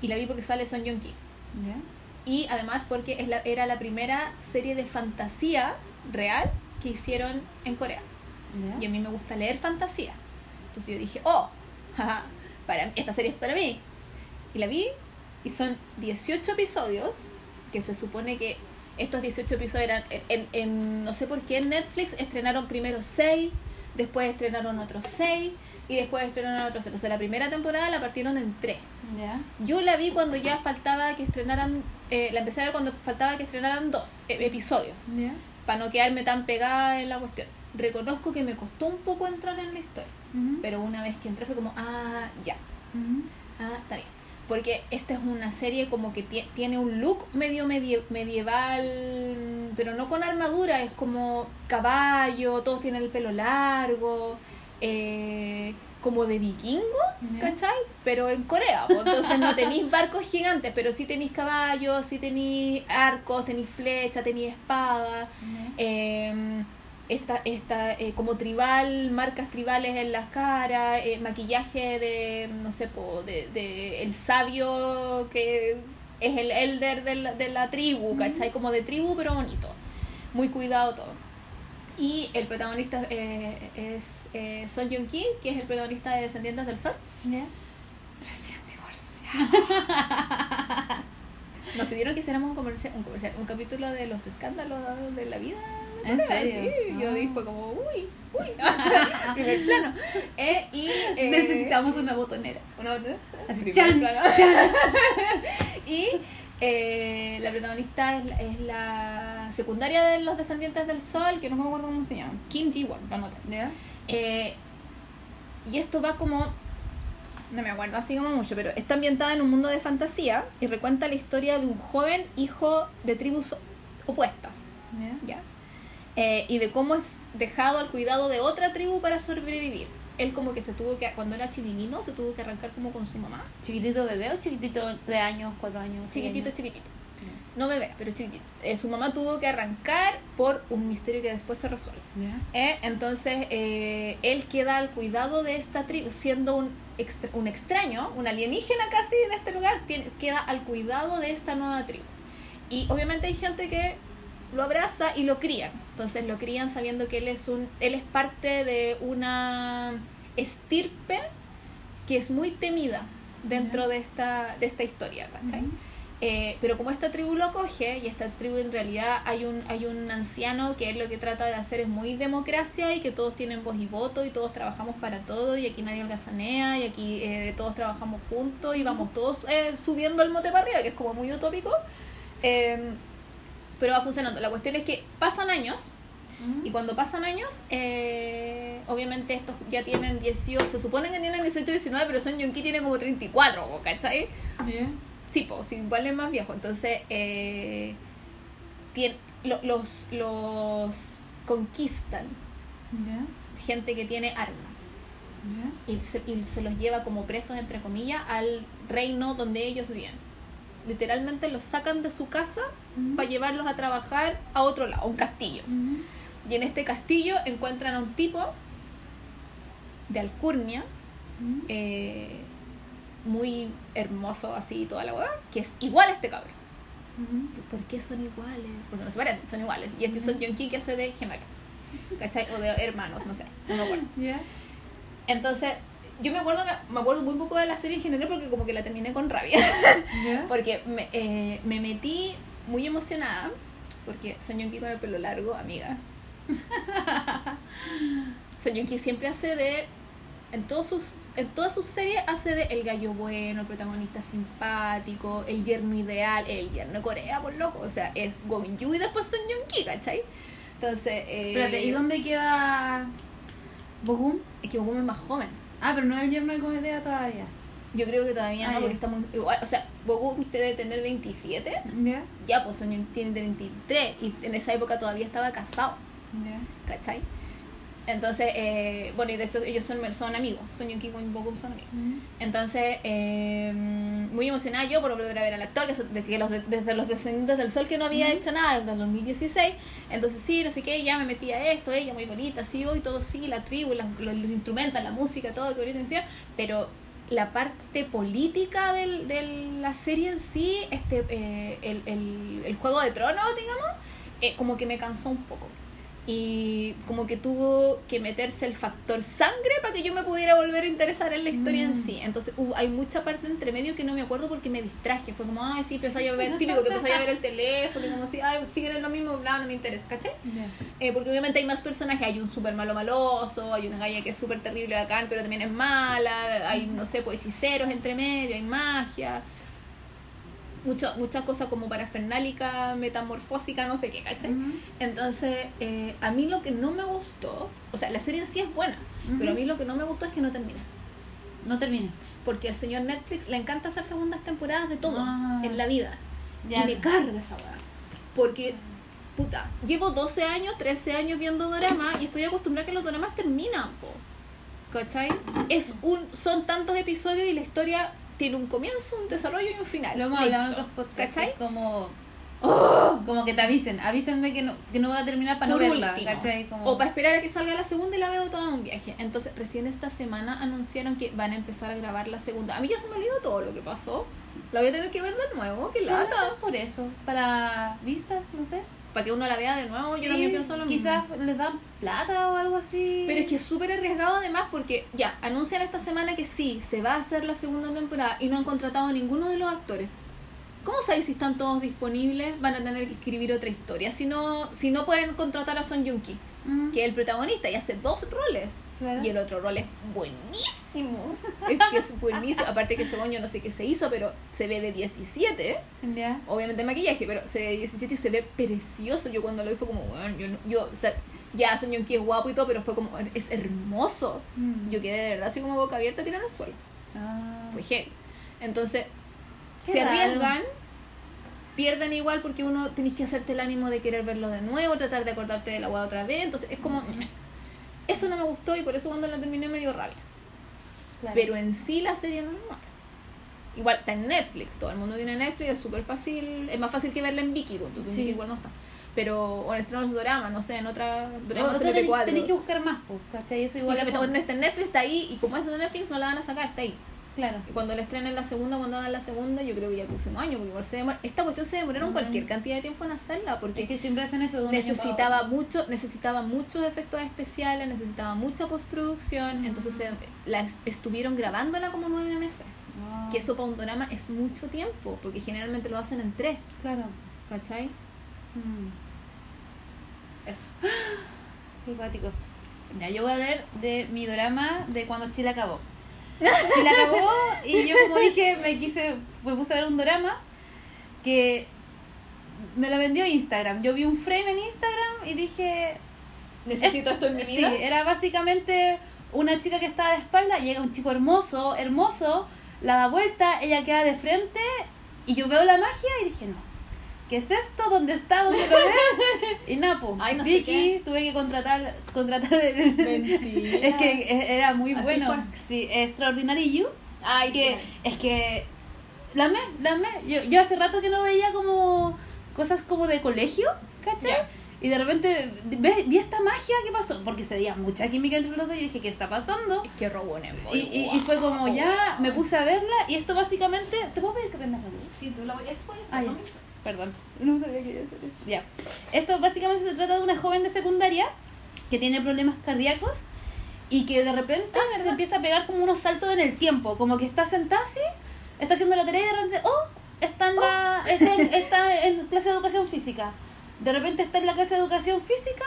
Y la vi porque sale Son Joong Ki. ¿Ya? Y además porque es la, era la primera serie de fantasía real que hicieron en Corea. Y a mí me gusta leer fantasía. Entonces yo dije, oh, <laughs> jaja, para, esta serie es para mí. Y la vi y son 18 episodios, que se supone que estos 18 episodios eran, en, en- en- no sé por qué en Netflix estrenaron primero 6, después estrenaron otros 6 y después estrenaron otros 6. Entonces la primera temporada la partieron en 3. ¿Ya? Yo la vi cuando ya faltaba que estrenaran, eh, la empecé a ver cuando faltaba que estrenaran dos eh, episodios. Para no quedarme tan pegada en la cuestión. Reconozco que me costó un poco entrar en la historia, pero una vez que entré fue como, ah, ya, ah, está bien. Porque esta es una serie como que tie- tiene un look medio medie- medieval, pero no con armadura, es como caballo, todos tienen el pelo largo, eh, como de vikingo. ¿cachai? Pero en Corea, entonces no tenéis barcos gigantes, pero sí tenéis caballos, sí tenéis arcos, tenéis flechas, tenéis espadas. Eh, esta, esta eh, como tribal, marcas tribales en las caras, eh, maquillaje de, no sé, po, de, de el sabio que es el elder de la, de la tribu, ¿cachai? Como de tribu, pero bonito. Muy cuidado todo. Y el protagonista eh, es eh, Son Joong Ki, que es el protagonista de Descendientes del Sol. ¿Ya? Recién divorciado. Nos pidieron que hiciéramos un comercial, un comercial, un capítulo de los escándalos de la vida. ¿En serio? Sí, yo Ah. dije, fue como, uy, uy, <laughs> primer plano. Eh, y eh, Necesitamos una botonera. una otra. Así, chan, plano. <laughs> y eh, la protagonista es la, es la secundaria de los descendientes del sol, que no me acuerdo cómo se llama. Kim Ji-won, la nota. ¿Ya? Eh, y esto va como. No me acuerdo así como mucho, pero está ambientada en un mundo de fantasía y recuenta la historia de un joven hijo de tribus opuestas. ¿Ya? ¿ya? Eh, y de cómo es dejado al cuidado de otra tribu para sobrevivir. Él como que se tuvo que, cuando era chiquitito, se tuvo que arrancar como con su mamá. ¿Chiquitito bebé o chiquitito tres años, cuatro años? Chiquitito, años? chiquitito. No bebé, pero. Eh, su mamá tuvo que arrancar por un misterio que después se resuelve. Eh, entonces, eh, él queda al cuidado de esta tribu, siendo un, extra- un extraño, un alienígena casi de este lugar, tiene- queda al cuidado de esta nueva tribu. Y obviamente hay gente que lo abraza y lo crían. Entonces lo crían sabiendo que él es un, él es parte de una estirpe que es muy temida dentro de esta, de esta historia, ¿cachai? Eh, pero como esta tribu lo acoge, y esta tribu en realidad hay un, hay un anciano que él lo que trata de hacer es muy democracia y que todos tienen voz y voto y todos trabajamos para todo y aquí nadie holgazanea y aquí eh, todos trabajamos juntos y vamos todos eh, subiendo el mote para arriba, que es como muy utópico. Eh, pero va funcionando. La cuestión es que pasan años y cuando pasan años, eh, obviamente estos ya tienen 18, se supone que tienen 18, 19, pero Son Yonki tiene como 34, ¿cachai? ¿Ya? Sí, pues igual es más viejo. Entonces, eh, tien- lo- los, los conquistan gente que tiene armas y se, y se los lleva como presos, entre comillas, al reino donde ellos viven. Literalmente los sacan de su casa para llevarlos a trabajar a otro lado, a un castillo. Y en este castillo encuentran a un tipo de alcurnia, eh, muy hermoso así y toda la weá, que es igual a este cabrón. ¿Por qué son iguales? Porque no se parecen, son iguales. Y este Ujú. es Yonki que hace de gemelos. ¿Cachai? O de hermanos, no sé. No me acuerdo. Entonces, yo me acuerdo me acuerdo muy poco de la serie en general porque como que la terminé con rabia. <laughs> ¿Ya? Porque me, eh, me metí muy emocionada. Porque Son Yonki con el pelo largo, amiga. <laughs> Son Yonki siempre hace de. En, todos sus, en todas sus series hace de el gallo bueno, el protagonista simpático, el yerno ideal, el yerno de Corea, por loco. O sea, es Gong Yu y después Son Yonki, ¿cachai? Entonces. Eh, Espérate, ¿y dónde queda Bogum? Es que Bogum es más joven. Ah, pero no es el yerno de comedia todavía. Yo creo que todavía Ah, no, porque ya. está muy. Igual, o sea, Bogum debe tener 27. ¿Ya? Ya, pues Son Yonki tiene 23. Y en esa época todavía estaba casado. ¿Ya? ¿cachai? Entonces, eh, bueno, y de hecho ellos son, son amigos, Son Yunki con Bokum son amigos. Entonces, eh, muy emocionada yo por volver a ver al actor, que, de que los de- desde los descendientes del sol que no había Ujú. hecho nada desde el 2016. Entonces, sí, no sé qué, ya me metí a esto, ella muy bonita, sigo y todo, sí, la tribu, los, los instrumentos, la música, todo, que bonito, pero la parte política del, de la serie en sí, este eh, el, el, el juego de tronos, digamos, eh, como que me cansó un poco. Y como que tuvo que meterse el factor sangre para que yo me pudiera volver a interesar en la historia en Mm. sí. Entonces hubo- hay mucha parte entre medio que no me acuerdo porque me distraje. Fue como, ay, sí, empecé a ver, típico que empecé a ver el teléfono y como si, ay, siguen en lo mismo, bla, no me interesa, ¿cachai? Ya. Eh, porque obviamente hay más personajes, hay un súper malo maloso, hay una galla que es súper terrible bacán, pero también es mala, hay, no sé, pues hechiceros entre medio, hay magia, muchas cosas como parafernálica, metamorfósica, no sé qué, ¿cachai? Entonces, eh, a mí lo que no me gustó, o sea, la serie en sí es buena, pero a mí lo que no me gustó es que no termina. No termina. Porque al señor Netflix le encanta hacer segundas temporadas de todo Ah. en la vida. Ya. Y me carga esa weá. Porque, puta, llevo 12 años, 13 años viendo dramas y estoy acostumbrada a que los dramas terminan, po. ¿Cachai? Es un, son tantos episodios y la historia tiene un comienzo, un desarrollo y un final. Lo hemos hablado en Listo. otros podcasts. ¿Cachai? Como ¡Oh! Como que te avisen, avísenme que no, que no voy a terminar para no Por verla, último. ¿cachai? Como... O para esperar a que salga la segunda y la veo toda en un viaje. Entonces, recién esta semana anunciaron que van a empezar a grabar la segunda. A mí ya se me olvidó todo lo que pasó. La voy a tener que ver de nuevo, lo lata. por eso, para vistas, no sé. Para que uno la vea de nuevo, yo también pienso lo mismo. Quizás les dan plata o algo así. Pero es que es súper arriesgado además porque ya, anuncian esta semana que sí, se va a hacer la segunda temporada y no han contratado a ninguno de los actores. ¿Cómo sabéis si están todos disponibles? Van a tener que escribir otra historia. Si no, si no pueden contratar a Son Joong Ki, Mm, que es el protagonista y hace dos roles. Claro. Y el otro rol es buenísimo. <laughs> Es que es buenísimo. Aparte que según yo no sé qué se hizo, pero se ve de 17. Ya. Obviamente maquillaje, pero se ve de 17 y se ve precioso. Yo cuando lo vi fue como, bueno, yo, yo o sea, ya Joong Ki es guapo y todo, pero fue como, es hermoso. Mm. Yo quedé de verdad así como boca abierta tirando al suelo. Ah. Fue heavy. Entonces, Qué se raro. arriesgan, pierden igual porque uno tenés que hacerte el ánimo de querer verlo de nuevo, tratar de acordarte de la otra vez. Entonces, es como. Eso no me gustó y por eso cuando la terminé me dio rabia. Claro. Pero en sí la serie no es mala. Igual está en Netflix, todo el mundo tiene Netflix, es súper fácil, es más fácil que verla en Viki, porque Sí. Igual no está. Pero, o en estrenos drama, no sé, en otra O drama sea, tenés, CP4. tenés que buscar más, pues, ¿cachai? Eso igual es como- está en Netflix, está ahí, y como es de Netflix no la van a sacar, está ahí. Claro. Y cuando la estrenen la segunda, cuando hagan la segunda, yo creo que ya el próximo año, porque igual se demora, esta cuestión se demoraron cualquier cantidad de tiempo en hacerla, porque Es que siempre hacen eso de un año necesitaba otro. mucho, necesitaba muchos efectos especiales, necesitaba mucha postproducción, entonces se- la es- estuvieron grabándola como nueve meses. Que eso para un drama es mucho tiempo, porque generalmente lo hacen en tres, Claro. ¿cachai? Mm. Eso. <gasps> Qué cuático. Ya, yo voy a hablar de mi drama de cuando Chile acabó. <laughs> Chile acabó y yo como dije, me quise, me puse a ver un drama que me lo vendió Instagram. Yo vi un frame en Instagram y dije, Necesito esto en mi sí, vida. era básicamente una chica que estaba de espalda, llega un chico hermoso, hermoso, la da vuelta, ella queda de frente y yo veo la magia y dije, no. ¿Qué es esto? ¿Dónde está? ¿Dónde lo ves? <laughs> Y Napo, Ay, no Vicky, tuve que contratar, contratar el... Mentira. <laughs> Es que era muy Así bueno. fue. Sí, Extraordinary You. Ay, que, sí. es que la amé, la amé. Yo, yo hace rato que no veía como cosas como de colegio, ¿cachai? Ya. Y de repente ve- vi esta magia que pasó, porque se veía mucha química entre los dos y yo dije, ¿qué está pasando? Es que Robones. Y, y, y fue como ya, me puse a verla y esto básicamente... ¿Te puedo pedir que prendas la luz? Sí, tú la voy a Ah, ya. Perdón, <laughs> no sabía que iba a hacer eso. Ya. Esto básicamente se trata de una joven de secundaria que tiene problemas cardíacos y que de repente se empieza a pegar como unos saltos en el tiempo, como que está sentada así, está haciendo la tarea y de repente, oh, está en, la, está en, <laughs> está en clase de educación física. De repente está en la clase de educación física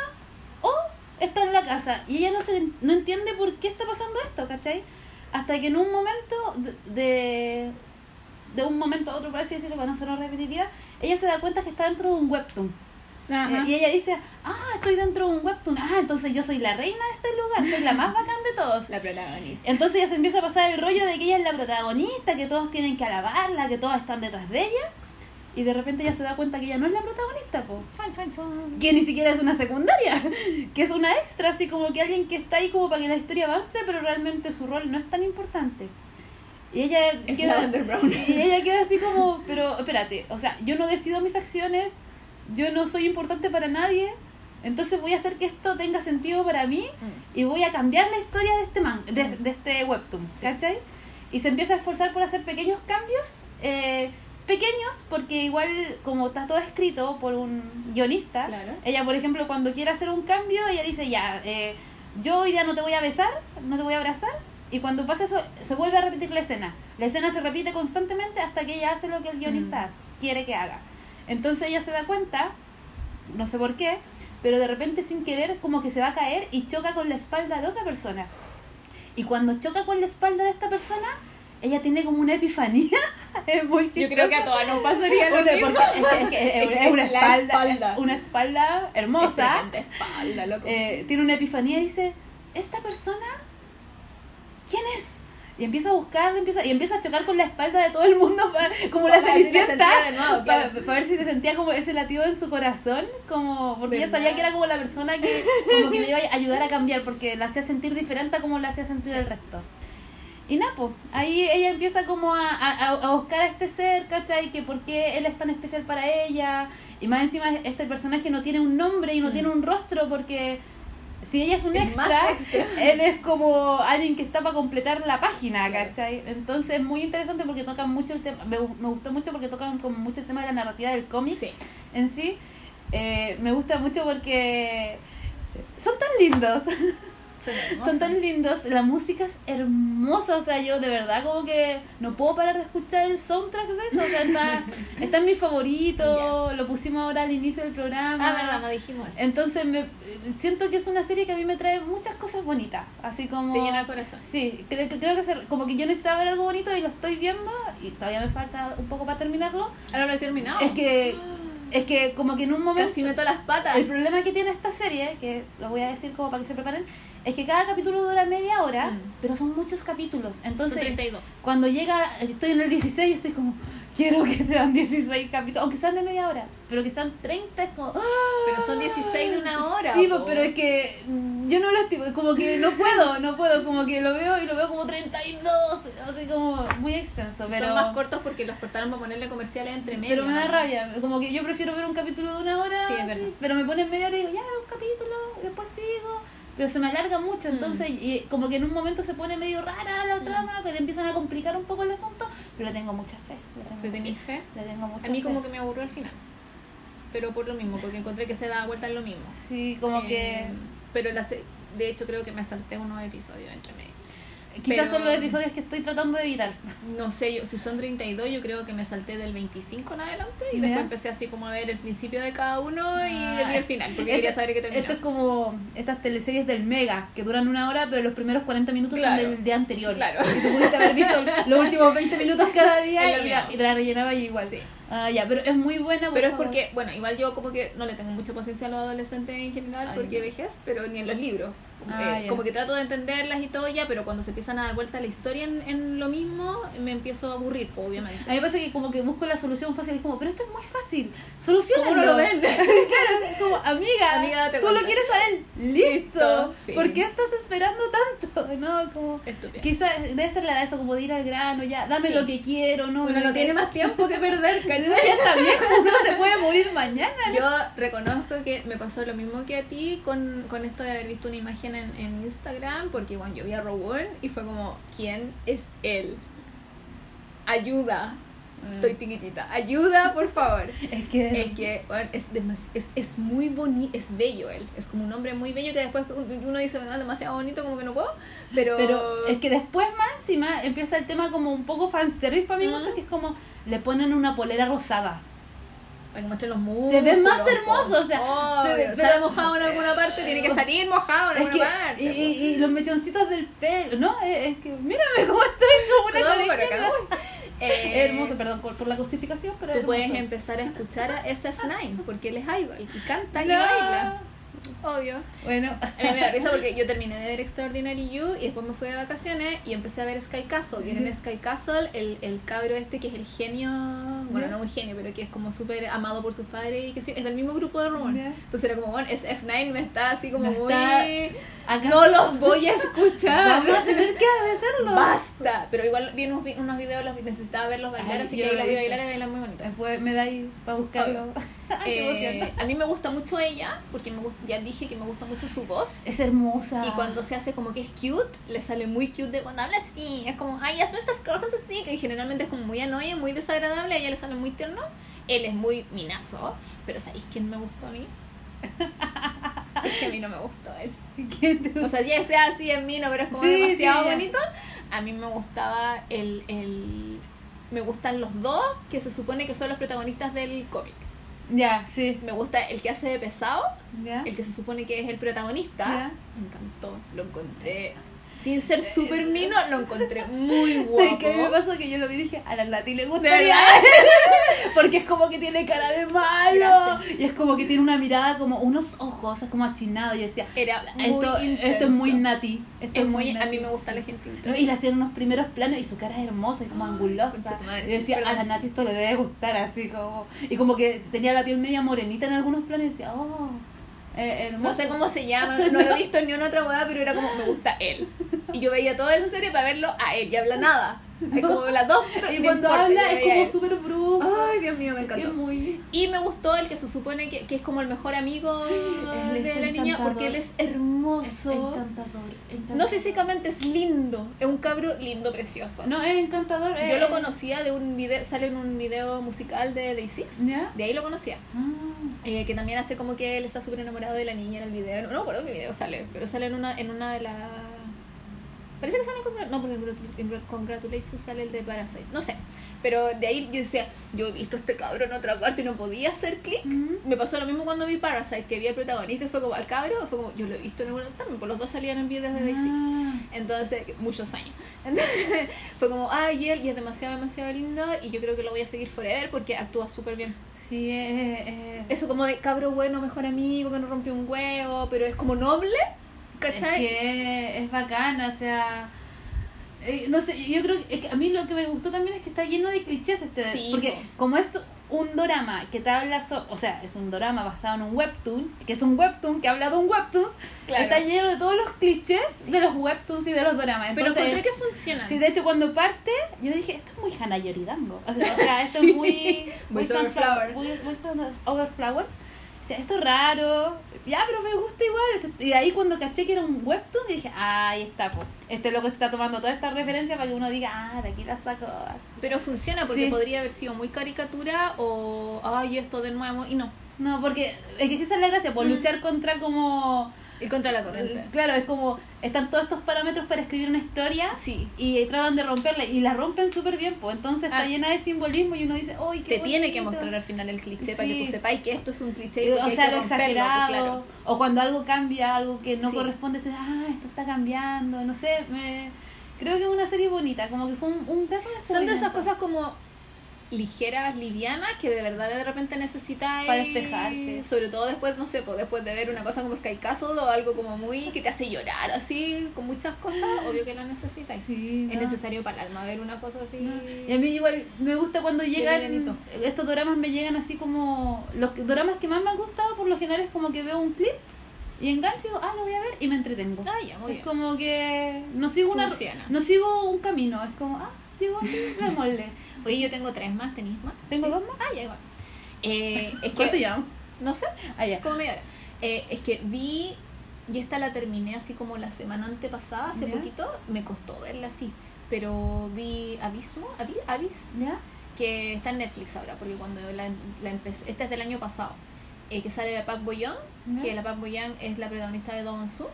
o está en la casa y ella no, se, no entiende por qué está pasando esto, ¿cachai? Hasta que en un momento de, de, de un momento a otro, por así decirlo, para no repetitiva, ella se da cuenta que está dentro de un webtoon. Eh, Y ella dice, ah, estoy dentro de un webtoon, ah, entonces yo soy la reina de este lugar, soy la más bacán de todos. La protagonista. Entonces ella se empieza a pasar el rollo de que ella es la protagonista, que todos tienen que alabarla, que todos están detrás de ella. Y de repente ella se da cuenta que ella no es la protagonista, po. Que ni siquiera es una secundaria, <laughs> que es una extra, así como que alguien que está ahí como para que la historia avance, pero realmente su rol no es tan importante. Y ella Es queda, Brown. y ella queda así como, pero espérate, o sea, yo no decido mis acciones, yo no soy importante para nadie, entonces voy a hacer que esto tenga sentido para mí Mm. y voy a cambiar la historia de este man, de, de este webtoon, ¿cachai? Y se empieza a esforzar por hacer pequeños cambios, eh, pequeños, porque igual como está todo escrito por un guionista, Claro. ella por ejemplo cuando quiere hacer un cambio, ella dice ya, eh, yo hoy día no te voy a besar, no te voy a abrazar, y cuando pasa eso se vuelve a repetir la escena. La escena se repite constantemente hasta que ella hace lo que el guionista Mm. quiere que haga. Entonces ella se da cuenta, no sé por qué, pero de repente sin querer como que se va a caer y choca con la espalda de otra persona. Y cuando choca con la espalda de esta persona, ella tiene como una epifanía. <laughs> es muy Yo creo que a chistoso. todas nos pasaría lo mismo. porque es, es que es- <laughs> Es es una espalda, espalda. es una espalda hermosa. Es espalda, loco. Eh, tiene una epifanía y dice, esta persona, ¿quién es? Y empieza a buscarla, empieza, y empieza a chocar con la espalda de todo el mundo, <laughs> como la cenicienta, para ver si se sentía como ese latido en su corazón, como porque ella sabía que era como la persona que como que le iba a ayudar a cambiar, porque la hacía sentir diferente a como la hacía sentir el resto. Y Napo, ahí ella empieza como a, a, a buscar a este ser, ¿cachai? Que por qué él es tan especial para ella. Y más encima este personaje no tiene un nombre y no Mm. tiene un rostro porque si ella es un Es extra, extra. <laughs> él es como alguien que está para completar la página, Claro. ¿cachai? Entonces muy interesante porque tocan mucho el tema, me, me gustó mucho porque tocan como mucho el tema de la narrativa del cómic Sí. en sí. Eh, me gusta mucho porque son tan lindos. <laughs> Son, tan lindos, la música es hermosa, o sea, yo de verdad como que no puedo parar de escuchar el soundtrack de eso, o sea, está, <laughs> está en mi favorito, lo pusimos ahora al inicio del programa. Ah, verdad, no dijimos eso. Entonces me siento que es una serie que a mí me trae muchas cosas bonitas, así como... Te llena el corazón. Sí, creo, que- creo que se- como que yo necesitaba ver algo bonito y lo estoy viendo y todavía me falta un poco para terminarlo. Ahora lo he terminado. Es que es que como que en un momento Casi meto las patas. el problema que tiene esta serie, que lo voy a decir como para que se preparen, es que cada capítulo dura media hora, Mm. pero son muchos capítulos. Entonces, Son 32. cuando llega, estoy en el 16 y estoy como, quiero que sean 16 capítulos, aunque sean de media hora, pero que sean 30 es como... ¡ah! Pero son 16 de una hora. Sí, po. pero es que yo no lo estimo, como que no puedo, no puedo, como que lo veo y lo veo como 32, así como muy extenso, pero... Son más cortos porque los cortaron para ponerle comerciales entre medio. Pero me da rabia, como que yo prefiero ver un capítulo de una hora, Sí, es verdad. pero me ponen media hora y digo, ya, un capítulo, después sigo, pero se me alarga mucho, Mm. entonces y como que en un momento se pone medio rara la Mm. trama, que te empiezan a complicar un poco el asunto, pero tengo mucha fe. Tengo, ¿Te fe? Le tengo mucha A mí fe. como que me aburrió al final. Pero por lo mismo, porque encontré que se da vuelta en lo mismo. Sí, como Eh, que... Pero la se- de hecho creo que me salté unos episodios entre medio. Quizás pero- son los episodios que estoy tratando de evitar. No sé, yo, si son 32 yo creo que me salté del 25 en adelante y después empecé así como a ver el principio de cada uno y Ah, vi el final, porque Esto- quería saber qué terminaba. Esto es como estas teleseries del Mega, que duran una hora, pero los primeros 40 minutos Claro. son del día anterior. Claro. Y tú pudiste haber visto <laughs> los últimos 20 minutos cada día y la, y la rellenaba y igual. Sí. Ah, ya, pero es muy buena. por Pero es porque, bueno, igual yo como que no le tengo mucha paciencia a los adolescentes en general Ay, porque no. vejez, pero ni en los libros. Ah, Eh, ya. Como que trato de entenderlas y todo ya, pero cuando se empiezan a dar vuelta la historia en, en lo mismo, me empiezo a aburrir, pues, obviamente. A mí me pasa que como que busco la solución fácil, es como, pero esto es muy fácil, solucionalo. ¿Cómo no lo ven? <laughs> como, amiga, Amiga, tú lo quieres saber, listo. Listo. ¿Por qué estás esperando tanto? <laughs> No, como... Estúpida. Quizás debe ser la edad eso, como de ir al grano, ya, dame Sí. lo que quiero, no Uno no tiene más tiempo que perder, <laughs> Ya ¿cachai? está viejo, uno se puede morir mañana. Yo reconozco que me pasó lo mismo que a ti con, con esto de haber visto una imagen en, en Instagram, porque bueno, yo vi a Rowan y fue como, ¿quién es él? Ayuda, estoy tiquitita, ayuda, por favor. <laughs> Es que... Es que bueno, es, es, es muy bonito, es bello él, es como un hombre muy bello que después uno dice, "Ah, demasiado bonito, como que no puedo, pero... Pero es que después más encima empieza el tema como un poco fanservice para mi gusto, Mm. que es como le ponen una polera rosada. Para que muestren los músculos. Se ve más po. hermoso, o sea, se ve- sale mojado en alguna parte, tiene que salir mojado en Es alguna que, parte. y, y, y los mechoncitos del pelo, ¿no? Es, es que, mírame cómo estoy como una colegiala. <laughs> Eh, hermoso, perdón por, por la cosificación, pero Tú hermoso. puedes empezar a escuchar a SF9 porque él es idol y canta y No. baila. Obvio. Bueno, A mí me da risa porque yo <laughs> terminé de ver Extraordinary You y después me fui de vacaciones y empecé a ver Sky Castle. Y en Sky Castle, el, el cabro este que es el genio, bueno, no muy genio, pero que es como súper amado por sus padres y que sí, es del mismo grupo de. Ya. Entonces era como, bueno, es F9 me está así como Me muy... está- ¿acaso No los voy a escuchar. <laughs> Vamos a tener que hacerlo. Basta. Pero igual vi unos, unos videos, los necesitaba verlos bailar, Ay, así que ahí los vi bailar y bailan muy bonito. Después me da ahí para buscarlo. <laughs> Eh, a mí me gusta mucho ella, porque me ya dije que me gusta mucho su voz. Es hermosa. Y cuando se hace como que es cute, le sale muy cute de cuando habla así. Es como, ay, hazme estas cosas así, que generalmente es como muy annoying, muy desagradable. A ella le sale muy tierno. Él es muy minazo. Pero ¿sabéis quién me gustó a mí? <laughs> es que a mí no me gustó él. <laughs> ¿Quién te O sea, ya sea así en mí, no, pero es como Sí, demasiado sí, bonito. A mí me gustaba el, el. Me gustan los dos que se supone que son los protagonistas del cómic. Ya, sí. Me gusta el que hace de pesado, Ya. el que se supone que es el protagonista. Me encantó, lo encontré. Sin ser súper mino, lo encontré <laughs> muy guapo. ¿Sabes qué me pasó? Que yo lo vi y dije, a la Nati le ¿De gustaría. <laughs> Porque es como que tiene cara de malo. Gracias. Y es como que tiene una mirada como unos ojos, es como achinado. Y decía, Era muy esto, esto es muy Nati. Esto Es muy, a mí me gusta sí. la gente intensa. Y le hacían unos primeros planos y su cara es hermosa y como angulosa. Y decía, a la Nati esto le debe gustar así como... Y como que tenía la piel media morenita en algunos planos y decía, oh, eh. No sé cómo se llama, no lo he visto ni en otra weá, pero era como, me gusta él. Y yo veía toda la serie para verlo a él y habla nada. Hay como las dos. Y cuando habla es como súper brusco. Ay, Dios mío, me encantó. es muy... Y me gustó el que se supone que, que es como el mejor amigo <gasps> Él de es la niña porque él es hermoso. encantador, encantador. No físicamente es lindo, es un cabro lindo, precioso. No, es encantador. Yo es- lo conocía de un video, sale en un video musical de Day Six. ¿Ya? De ahí lo conocía. Ah. Eh, que también hace como que él está súper enamorado de la niña en el video. No, no me acuerdo qué video sale, pero sale en una, en una de las. Parece que sale en No, porque en Congrat- en Congrat- Congratulations sale el de Parasite. No sé. Pero de ahí yo decía, yo he visto a este cabrón en otra parte y no podía hacer clic. Mm. Me pasó lo mismo cuando vi Parasite, que vi al protagonista y fue como al cabro, fue como, yo lo he visto en alguna también, pues los dos salían en videos de Day. Ah. Entonces, muchos años. <laughs> Entonces, fue como, ay, él, y es demasiado, demasiado lindo, y yo creo que lo voy a seguir forever porque actúa súper bien. Sí, eh, eh, Eso como de cabro bueno, mejor amigo, que no rompió un huevo, pero es como noble, Es ¿cachai? que es bacana, o sea. eh, no sé, yo creo que a mí lo que me gustó también es que está lleno de clichés este. Sí, porque po. como es un dorama que te habla, so- o sea, es un dorama basado en un webtoon, que es un webtoon que habla de un webtoon, Claro. está lleno de todos los clichés de los webtoons y de los doramas. pero Entonces, encontré que funciona. Sí, de hecho, cuando parte, yo dije, esto es muy Hana Yoridango. O sea, o sea, esto <laughs> Sí. es muy. Muy sunflower- Sunflower. Muy, muy over flowers. O sea, esto es raro. Ya, pero me gusta igual. Y ahí, cuando caché que era un webtoon, dije, ah, ahí está, po. Este loco está tomando toda esta referencia para que uno diga, ah, de aquí la saco. así. Pero funciona porque Sí. podría haber sido muy caricatura o, ay, esto de nuevo, y no. No, porque es que esa es la gracia, por Mm. luchar contra como. Ir contra la corriente. eh, Claro, es como. Están todos estos parámetros para escribir una historia. Sí. y tratan de romperla y la rompen súper bien, pues entonces está Ah. llena de simbolismo y uno dice, ¡ay, qué Te tiene que bonito". mostrar al final el cliché para que tú sepáis que esto es un cliché y Eh, o hay sea, que lo romperlo, pues, exagerado, claro. o cuando algo cambia, algo que no Sí. corresponde, tú dices, ah, esto está cambiando, no sé, me... creo que es una serie bonita, como que fue un, un gato Son de esas cosas como ligeras, livianas, que de verdad de repente necesitas Para despejarte. Sobre todo después, no sé, pues después de ver una cosa como Sky Castle o algo como muy que te hace llorar así, con muchas cosas, obvio que lo necesitas. Sí, Es no. necesario para el alma ver una cosa así. No. Y a mí igual me gusta cuando llegan estos doramas me llegan así como los doramas que más me han gustado por lo general es como que veo un clip y engancho y digo, ah, lo voy a ver y me entretengo. Ah, ya, muy es bien. como que no sigo una Funciona. no sigo un camino, es como, ah, digo, aquí, <laughs> démosle. Oye, yo tengo tres más, ¿tenéis más? ¿Tengo Sí. dos más? Ah, ya, igual. Eh, es ¿Cuánto que, llevamos? no sé, Ah, ya. como media hora. Eh, es que vi, y esta la terminé así como la semana antepasada, hace Ya. poquito, me costó verla así, pero vi Abismo, Abi- Abis, ¿Ya? que está en Netflix ahora, porque cuando la, la empecé, esta es del año pasado, eh, que sale la Park Boyoung, Ya. que la Park Boyoung es la protagonista de Dong Su,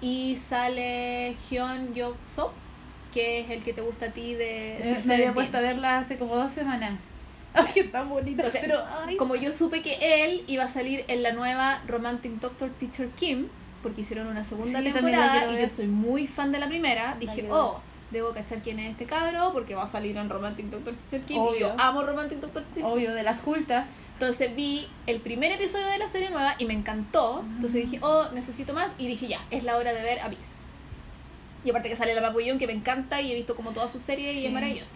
y sale Hyun Yok Sop, que es el que te gusta a ti de Eh, me había puesto a verla hace como dos semanas. <laughs> Ay, que tan bonita. Pero, ay. Como yo supe que él iba a salir en la nueva Romantic Doctor Teacher Kim, porque hicieron una segunda Sí, temporada y yo soy muy fan de la primera, dije, oh, debo cachar quién es este cabro porque va a salir en Romantic Doctor Teacher Kim y Obvio. yo amo Romantic Doctor Teacher Kim. Obvio, de las cultas. Entonces vi el primer episodio de la serie nueva y me encantó. Entonces dije, oh, necesito más. Y dije, ya, es la hora de ver Abyss. Y aparte que sale la Papullón, que me encanta y he visto como toda su serie y es maravillosa.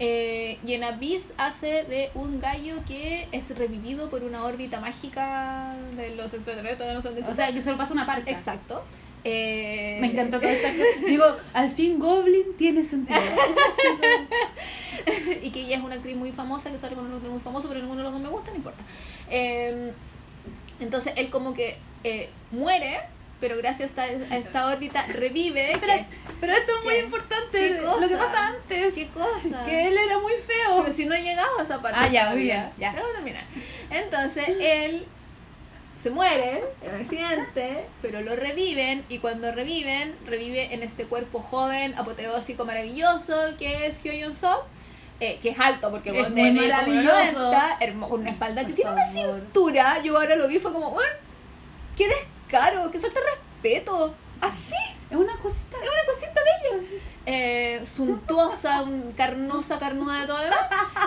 Eh, y en Abyss hace de un gallo que es revivido por una órbita mágica de los extraterrestres, no sé dónde O sea, que se lo pasa una parte. Exacto. Eh, Me encanta toda esta <laughs> cosa. Digo, al fin Goblin tiene sentido. <laughs> y que ella es una actriz muy famosa que sale con un otro muy famoso, pero ninguno de los dos me gusta, no importa. Eh, entonces él como que eh, muere, pero gracias a, a esta órbita revive. Espera, que- pero esto es muy ¿Qué? importante. ¿Qué Lo que pasa antes. ¿Qué cosa? Que él era muy feo. Pero si no he llegado a esa parte. Ah, ya, muy bien, ya. Vamos a terminar. Entonces él se muere en un accidente, pero lo reviven y cuando reviven, revive en este cuerpo joven, apoteósico, maravilloso, que es Hyo Sop. eh, que es alto porque Es muy maravilloso. 90, hermo- con una espalda que tiene una cintura. Yo ahora lo vi fue como, bueno, qué descaro, qué falta de respeto. Así, Es una cosita. es una cosita bella. Eh, suntuosa, un- carnosa, carnuda de todo lo demás.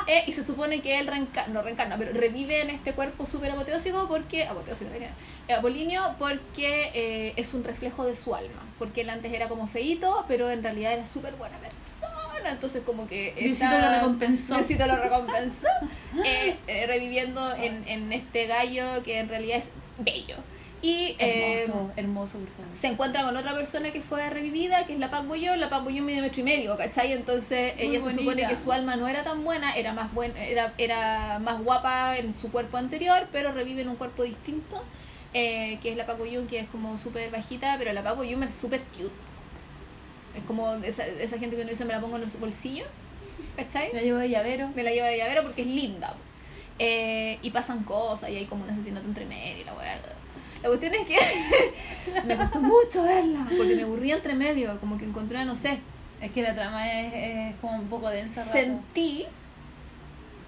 Eh, y se supone que él reencarna, no reencarna, pero revive en este cuerpo súper apoteósico porque. Apoteósico. Eh, Apolinio, porque eh, es un reflejo de su alma. Porque él antes era como feíto, pero en realidad era súper buena persona. Entonces, como que. Diosito lo recompensó. Diosito lo recompensó. reviviendo en, en este gallo que en realidad es bello. Y eh, Hermoso, hermoso, por favor. se encuentra con otra persona que fue revivida, que es la Pac Boyon. La Pac Boyon mide metro y medio, ¿cachai? Entonces Muy ella se supone que su alma no era tan buena, era más buena, era, era más guapa en su cuerpo anterior, pero revive en un cuerpo distinto. eh, que es la Pac Boyon, que es como súper bajita, pero la Pac Boyon es súper cute. Es como esa, esa gente que uno dice me la pongo en los bolsillos, ¿cachai? La llevo de llavero. me la lleva de llavero porque es linda. Eh, y pasan cosas y hay como un asesinato entre medio y la weá. La cuestión es que <laughs> me costó mucho verla porque me aburría entre medio, como que encontré, no sé, Es que la trama es, es como un poco densa. rato. sentí,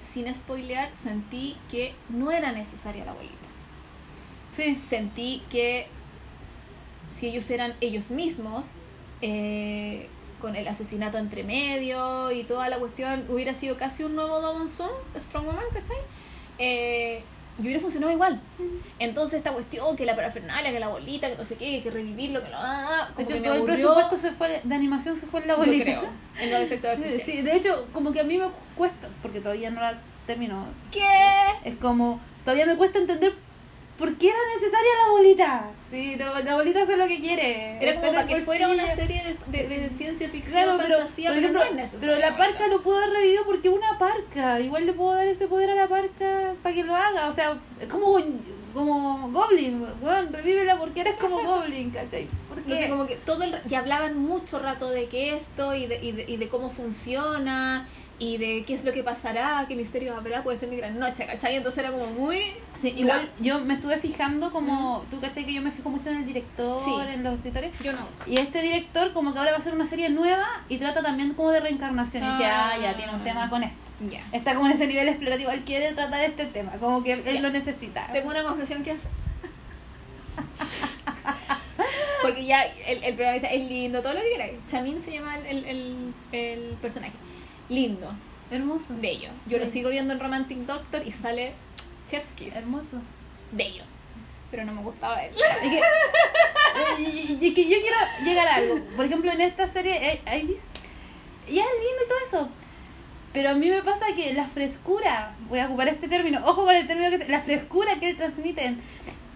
sin spoilear, sentí que no era necesaria la abuelita. Sí. Sentí que si ellos eran ellos mismos, eh, con el asesinato entre medio y toda la cuestión, hubiera sido casi un nuevo Song, Strong Woman, ¿cachai? Eh, y hubiera funcionado igual. Entonces esta cuestión, que la parafernalia, que la bolita, que no sé qué, que revivirlo, que lo... Ah, De como hecho, que me todo el presupuesto se fue, de animación se fue en la yo bolita. creo, en los efectos <laughs> especiales. Sí, de hecho, como que a mí me cuesta, porque todavía no la termino. ¿Qué? Es como, todavía me cuesta entender por qué era necesaria la bolita. Sí, no, la bolita hace lo que quiere. Era como para que fuera una serie de, de, de ciencia ficción, Claro, pero, fantasía, por pero ejemplo, no es necesario. pero la parca lo pudo haber revivido porque es una parca. Igual le puedo dar ese poder a la parca para que lo haga. O sea, es como, como Goblin. Bueno, revívela porque eres como Exacto. Goblin, ¿cachai? ¿Por qué? Entonces, como que todo el, y hablaban mucho rato de que esto y de, y, de, y de cómo funciona y de qué es lo que pasará, qué misterio habrá, puede ser mi gran noche, ¿cachai? Entonces era como muy... Sí, igual yo me estuve fijando como, tú cachai que yo me fijo mucho en el director, Sí. en los escritores. Yo no. Y este director como que ahora va a hacer una serie nueva y trata también como de reencarnación. Y dice, Ah. ah, ya tiene un tema con esto. Ya. Está como en ese nivel explorativo, él quiere tratar este tema, como que él lo necesita. Tengo una confesión que hacer. <laughs> Porque ya el, el es lindo, todo lo que queráis. Chamin se llama el, el, el personaje. Lindo, Hermoso. bello. Yo lo sigo viendo en Romantic Doctor y sale Chef's Kiss. Hermoso. Bello. Pero no me gustaba él. Es que, eh, yo quiero llegar a algo. Por ejemplo, en esta serie, eh, Iris, ya es lindo y todo eso. Pero a mí me pasa que la frescura, voy a ocupar este término, ojo con el término que te- la frescura que él transmite en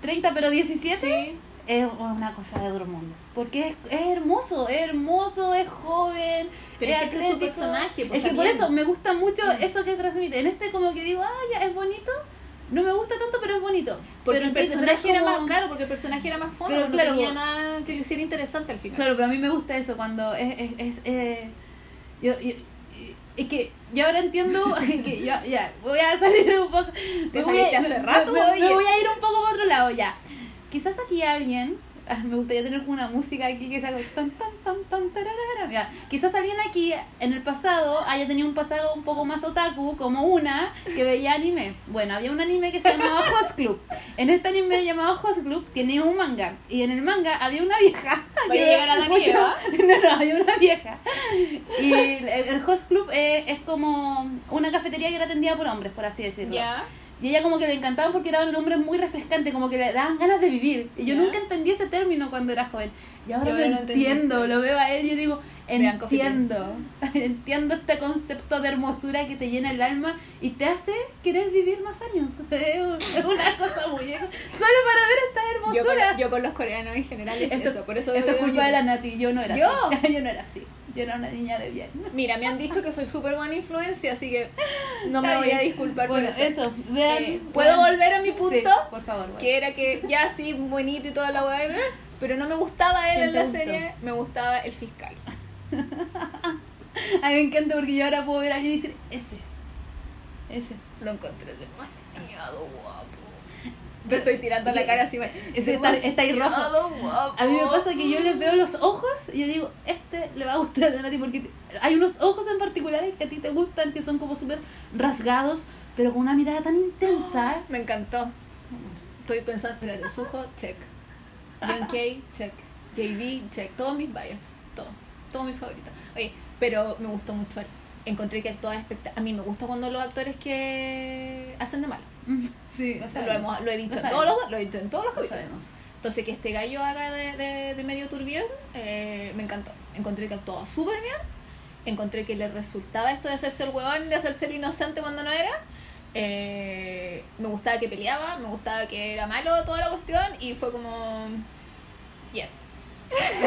30 pero 17 Sí. Es una cosa de otro mundo. Porque es, es hermoso, es hermoso, es joven, Pero es es su personaje, pues, es que por eso me gusta mucho Mm. eso que transmite. En este como que digo, ah, ya es bonito. No me gusta tanto, pero es bonito. Porque pero el en 30 personaje era más, claro, porque el personaje era más fome, Pero no claro, tenía nada que lo hiciera interesante al final. Claro, pero a mí me gusta eso cuando es... es, es, eh, yo, yo- es que yo ahora entiendo <laughs> que yo, ya, voy a salir un poco... me voy a- saliste hace me- rato, me, me oye. voy a ir un poco para otro lado, ya. Quizás aquí alguien... <laughs> ah, Me gustaría tener una música aquí que sea tan tan tan tan tararara. Ya, Quizás alguien aquí en el pasado haya tenido un pasado un poco más otaku, como una que veía anime. Bueno, había un anime que se llamaba <laughs> Host Club. En este anime llamado Host Club tenía un manga. Y en el manga había una vieja. <laughs> Vaya a llegar a la mucho-. No, no, había una vieja. Y el, el Host Club eh, es como una cafetería que era atendida por hombres, por así decirlo. Ya. Y ella como que le encantaba porque era un hombre muy refrescante, como que le daban ganas de vivir. Y yo Ya. nunca entendí ese término cuando era joven. Y ahora Yo lo entiendo, lo veo a él y yo digo, entiendo. <laughs> entiendo este concepto de hermosura que te llena el alma y te hace querer vivir más años. <laughs> Es una cosa muy... Solo para ver esta Yo con, hermosura. yo con los coreanos en general es esto eso, por eso esto es culpa de la. Nati, yo no era ¿Yo? así. <laughs> yo no era así. Yo era una niña de bien. Mira, me han dicho que soy súper buena influencia, así que <laughs> no me voy a disculpar Bueno, por eso. eso. Vean, Eh, ¿Puedo vean. volver a mi punto? Sí, por favor. bueno. Que era que ya sí, bonito y toda la weá, pero no me gustaba él ¿Quién en la serie, me gustaba el fiscal. <laughs> A mí me encanta porque yo ahora puedo ver a alguien y decir, ese. Ese. Lo encontré demasiado. Te estoy tirando la cara así. me- está- está ahí rojo. A mí me pasa que yo les veo los ojos y yo digo, este le va a gustar a Nati porque hay unos ojos en particulares que a ti te gustan, que son como súper rasgados, pero con una mirada tan intensa. <gasps> Me encantó. Estoy pensando, espérate, Sujo, check. John Kay, check. JB, check. Todos mis bias. Todo. Todos mis favoritos. Oye, pero me gustó mucho. Encontré que actuaba espectacular. A mí me gusta cuando los actores que hacen de malo. <laughs> Sí, lo hemos, lo he dicho Lo en todos los, lo he dicho en todos los Lo capítulos. Entonces, que este gallo haga de, de, de medio turbión, eh, me encantó. Encontré que actuaba súper bien. Encontré que le resultaba esto de hacerse el huevón, de hacerse el inocente cuando no era. Eh, me gustaba que peleaba, me gustaba que era malo toda la cuestión y fue como... Yes.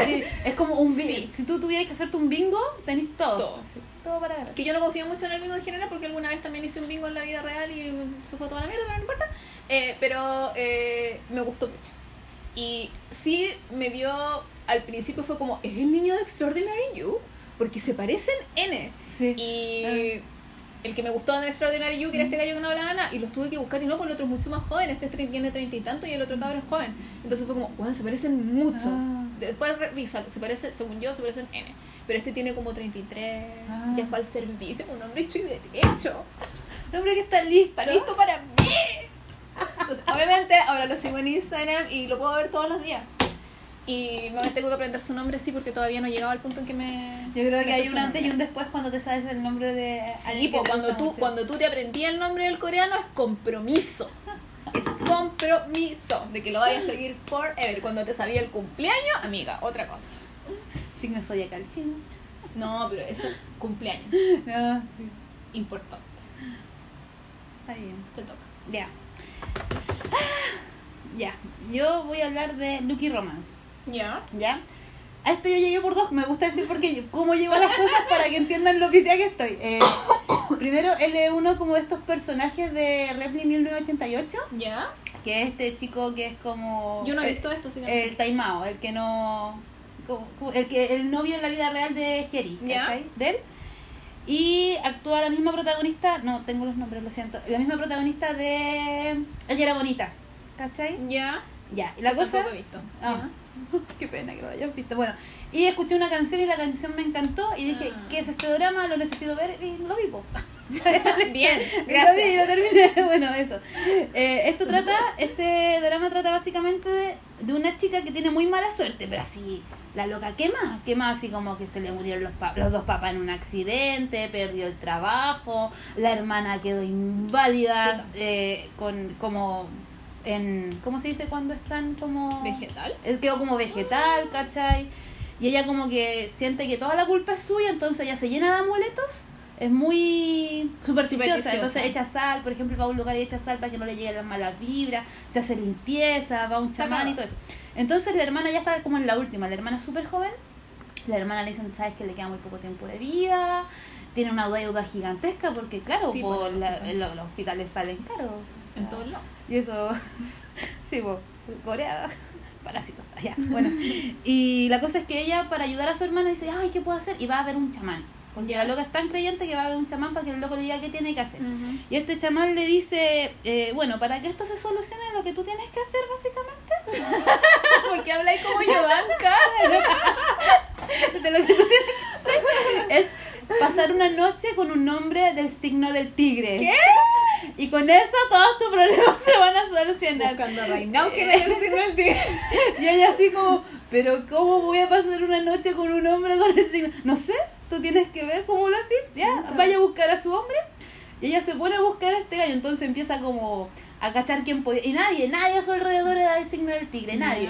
Sí, es como un bingo. <laughs> Sí. Si tú tuvieras que hacerte un bingo, tenés todo. Todo. Sí, todo para ganar. Que yo no confío mucho en el bingo en general porque alguna vez también hice un bingo en la vida real y se fue toda la mierda, pero no importa. Eh, pero eh, me gustó mucho. Y sí me dio, al principio fue como, es el niño de Extraordinary You, porque se parecen N. Sí. Y el que me gustó en Extraordinary You, que era este gallo que no hablaba nada, y los tuve que buscar y no, porque el otro es mucho más joven, este tiene treinta y tanto y el otro cabrón es joven. Entonces fue como, wow, se parecen mucho. Ah. Después revisa, se parece, según yo, se parecen N. Pero este tiene como 33, Ah. ya fue al servicio, un hombre hecho y derecho. Un hombre que está listo. Listo para mí. Entonces, obviamente, ahora lo sigo en Instagram y lo puedo ver todos los días. Y me tengo que aprender su nombre, sí, porque todavía no he llegado al punto en que me. Yo creo que hay un antes y un después cuando te sabes el nombre de Sí, alguien pues, cuando tú, mucho. cuando tú te aprendí el nombre del coreano es compromiso. Es compromiso de que lo vayas a seguir forever. Cuando te sabía el cumpleaños, amiga, otra cosa. Signo zodiacal chino. No, pero eso es cumpleaños. <laughs> No, sí. Importante. Está bien. Te toca. Ya. Ya. Yo voy a hablar de Lucky Romance. Ya. ¿Ya? A esto yo llegué por dos. Me gusta decir porque yo- cómo llevo las cosas para que entiendan lo pitea que estoy. Eh, <coughs> primero, él es uno como de estos personajes de Repli 1988. Ya. Que es este chico que es como. Yo no he visto esto, no El taimao, el que no. como- como- el que el novio en la vida real de Jerry, Ya. De él. Y actúa la misma protagonista, no tengo los nombres, lo siento. La misma protagonista de Ella era bonita, ¿cachai? Ya. Ya, y la cosa. Visto. Ah. <laughs> Qué pena que lo hayan visto. Bueno, y escuché una canción y la canción me encantó y dije, Ah. ¿qué es este drama? Lo necesito ver y lo vi, po. Ya. <laughs> Bien, <laughs> gracias. lo terminé. Bueno, eso. Eh, esto trata, este drama trata básicamente de, de una chica que tiene muy mala suerte, pero así, la loca quema, quema así como que se le murieron los, pa- los dos papás en un accidente, perdió el trabajo, la hermana quedó inválida, eh, con como en, ¿cómo se dice cuando están como... ¿Vegetal? Él quedó como vegetal, ¿cachai? Y ella como que siente que toda la culpa es suya, entonces ella se llena de amuletos. Es muy supersticiosa, Supersticiosa. entonces echa sal, por ejemplo, va a un lugar y echa sal para que no le lleguen las malas vibras, se hace limpieza, va a un chamán y todo eso. Entonces la hermana ya está como en la última, la hermana es súper joven, la hermana le dicen, sabes que le queda muy poco tiempo de vida, tiene una deuda gigantesca porque claro, Sí, por el la- los, hospitales salen caros. En todos lados. Y eso, <laughs> sí, po, Corea, <laughs> parásitos, <laughs> ya, bueno. Y la cosa es que ella, para ayudar a su hermana, dice, ay, ¿qué puedo hacer? Y va a ver un chamán. Porque la loca es tan creyente que va a ver un chamán para que el loco le diga qué tiene que hacer. Y este chamán le dice, eh, bueno, para que esto se solucione, lo que tú tienes que hacer, básicamente, ¿Por qué habláis como Yovanka? de lo que tú tienes que hacer, es pasar una noche con un nombre del signo del tigre. ¿Qué? Y con eso todos tus problemas se van a solucionar. Buscando a Reinao que decir el día. <laughs> Y ella así como, pero ¿cómo voy a pasar una noche con un hombre con el signo? No sé, tú tienes que ver cómo lo haces. Ya, vaya a buscar a su hombre. Y ella se pone a buscar a este gallo, entonces empieza como a cachar quién podía. Y nadie, nadie a su alrededor era el signo del tigre, nadie.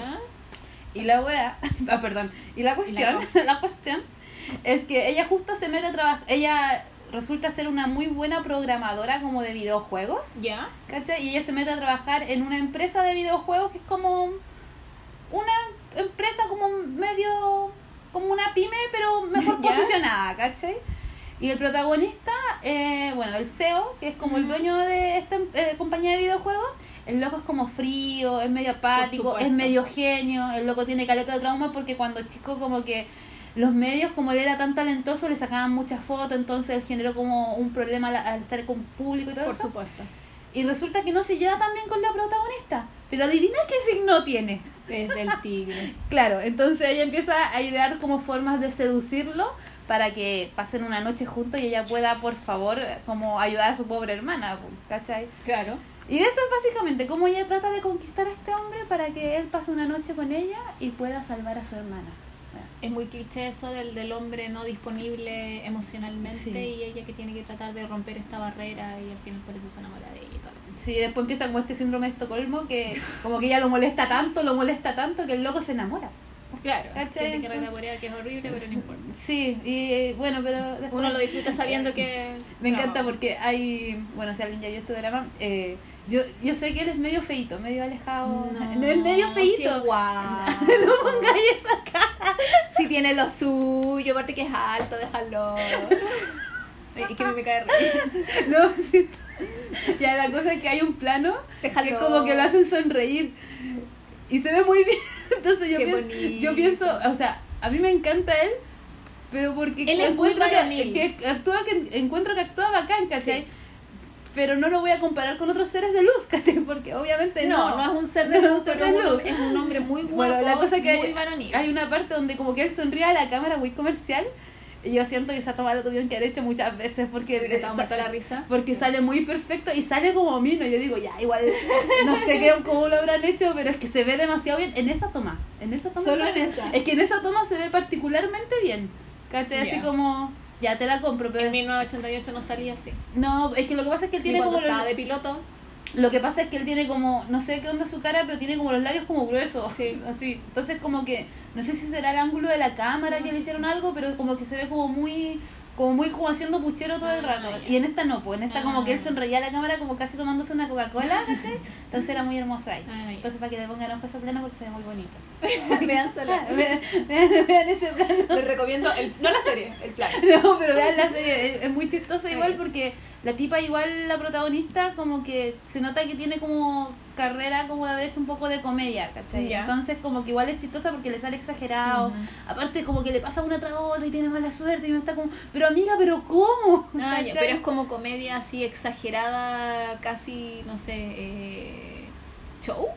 Y la wea, <laughs> ah, perdón, y la cuestión, la, cuestión <laughs> es que ella justo se mete a trabajar, ella resulta ser una muy buena programadora como de videojuegos, Ya. ¿cachai? Y ella se mete a trabajar en una empresa de videojuegos que es como una empresa como medio, como una pyme, pero mejor <laughs> posicionada, ¿cachai? Y el protagonista, eh, bueno, el CEO, que es como el dueño de esta eh, compañía de videojuegos, el loco es como frío, es medio apático, es medio genio, el loco tiene caleta de trauma porque cuando chico como que los medios, como él era tan talentoso, le sacaban muchas fotos, entonces él generó como un problema al, al estar con público y todo Por eso. supuesto. Y resulta que no se lleva tan bien con la protagonista. Pero adivina qué signo tiene. Es del tigre. <laughs> Claro, entonces ella empieza a idear como formas de seducirlo para que pasen una noche juntos y ella pueda, por favor, como ayudar a su pobre hermana, ¿cachai? Claro. Y eso es básicamente cómo ella trata de conquistar a este hombre para que él pase una noche con ella y pueda salvar a su hermana. Es muy cliché eso del, del hombre no disponible emocionalmente Sí. y ella que tiene que tratar de romper esta barrera y al final por eso se enamora de ella. Sí, después empieza como este síndrome de Estocolmo que como que ella lo molesta tanto, lo molesta tanto que el loco se enamora. Claro, gente que Entonces- que es horrible, pero no importa. Sí, y bueno, pero después... Uno lo disfruta sabiendo que... <laughs> Me encanta No. porque hay, bueno, si alguien ya vio este drama, eh, yo, yo sé que él es medio feito, medio alejado. No, es medio feito. Sí, es guau. <laughs> no pongáis esa cara. Si tiene lo suyo, aparte que es alto, déjalo. Es que me cae re. No, sí. Ya la cosa es que hay un plano Déjalo. que como que lo hacen sonreír. Y se ve muy bien. Entonces yo Qué pienso, bonito. yo pienso, o sea, a mí me encanta él, pero porque Él encuentro que, actúa que encuentro que actúa bacán, ¿cachai? Sí. Pero no lo voy a comparar con otros seres de luz, <laughs> ¿cachai? Porque obviamente no. No, no es un ser de luz, pero de es un, es hombre muy guapo, <laughs> Bueno, la cosa que muy hay, varonil. hay una parte donde como que él sonríe a la cámara muy comercial y yo siento que esa toma la tuvieron que haber hecho muchas veces porque estado sa- la risa. porque sale muy perfecto y sale como mino yo digo ya igual <laughs> no sé qué, cómo lo habrán hecho pero es que se ve demasiado bien en esa toma en esa toma Solo en esa. es que en esa toma se ve particularmente bien ¿cachai? así como ya te la compro pero En 1988 no salía así. no es que lo que pasa es que él tiene como los- estaba de piloto. lo que pasa es que él tiene como, no sé qué onda su cara, pero tiene como los labios como gruesos. Sí. <laughs> Así. Entonces como que, no sé si será el ángulo de la cámara que le hicieron algo, pero como que se ve como muy, como muy como haciendo puchero todo el Ah, rato. Y en esta no, pues en esta Ah. como que él sonreía a la cámara como casi tomándose una Coca-Cola, ¿cachai? Entonces era muy hermosa ahí. Ah. Entonces para que le pongan ojo a esa plana porque se ve muy bonito. <laughs> Vean solo. <laughs> vean, vean- vean ese plano. Les recomiendo, el, no la serie, el plan. <laughs> No, pero vean la serie, es, muy chistosa igual porque la tipa igual, la protagonista, como que se nota que tiene como carrera como de haber hecho un poco de comedia, ¿cachai? Entonces como que igual es chistosa porque le sale exagerado, Ujú. aparte como que le pasa una tras otra y tiene mala suerte y uno está como, pero amiga, pero ¿cómo? Ah, pero es como comedia así exagerada, casi, no sé, eh, show.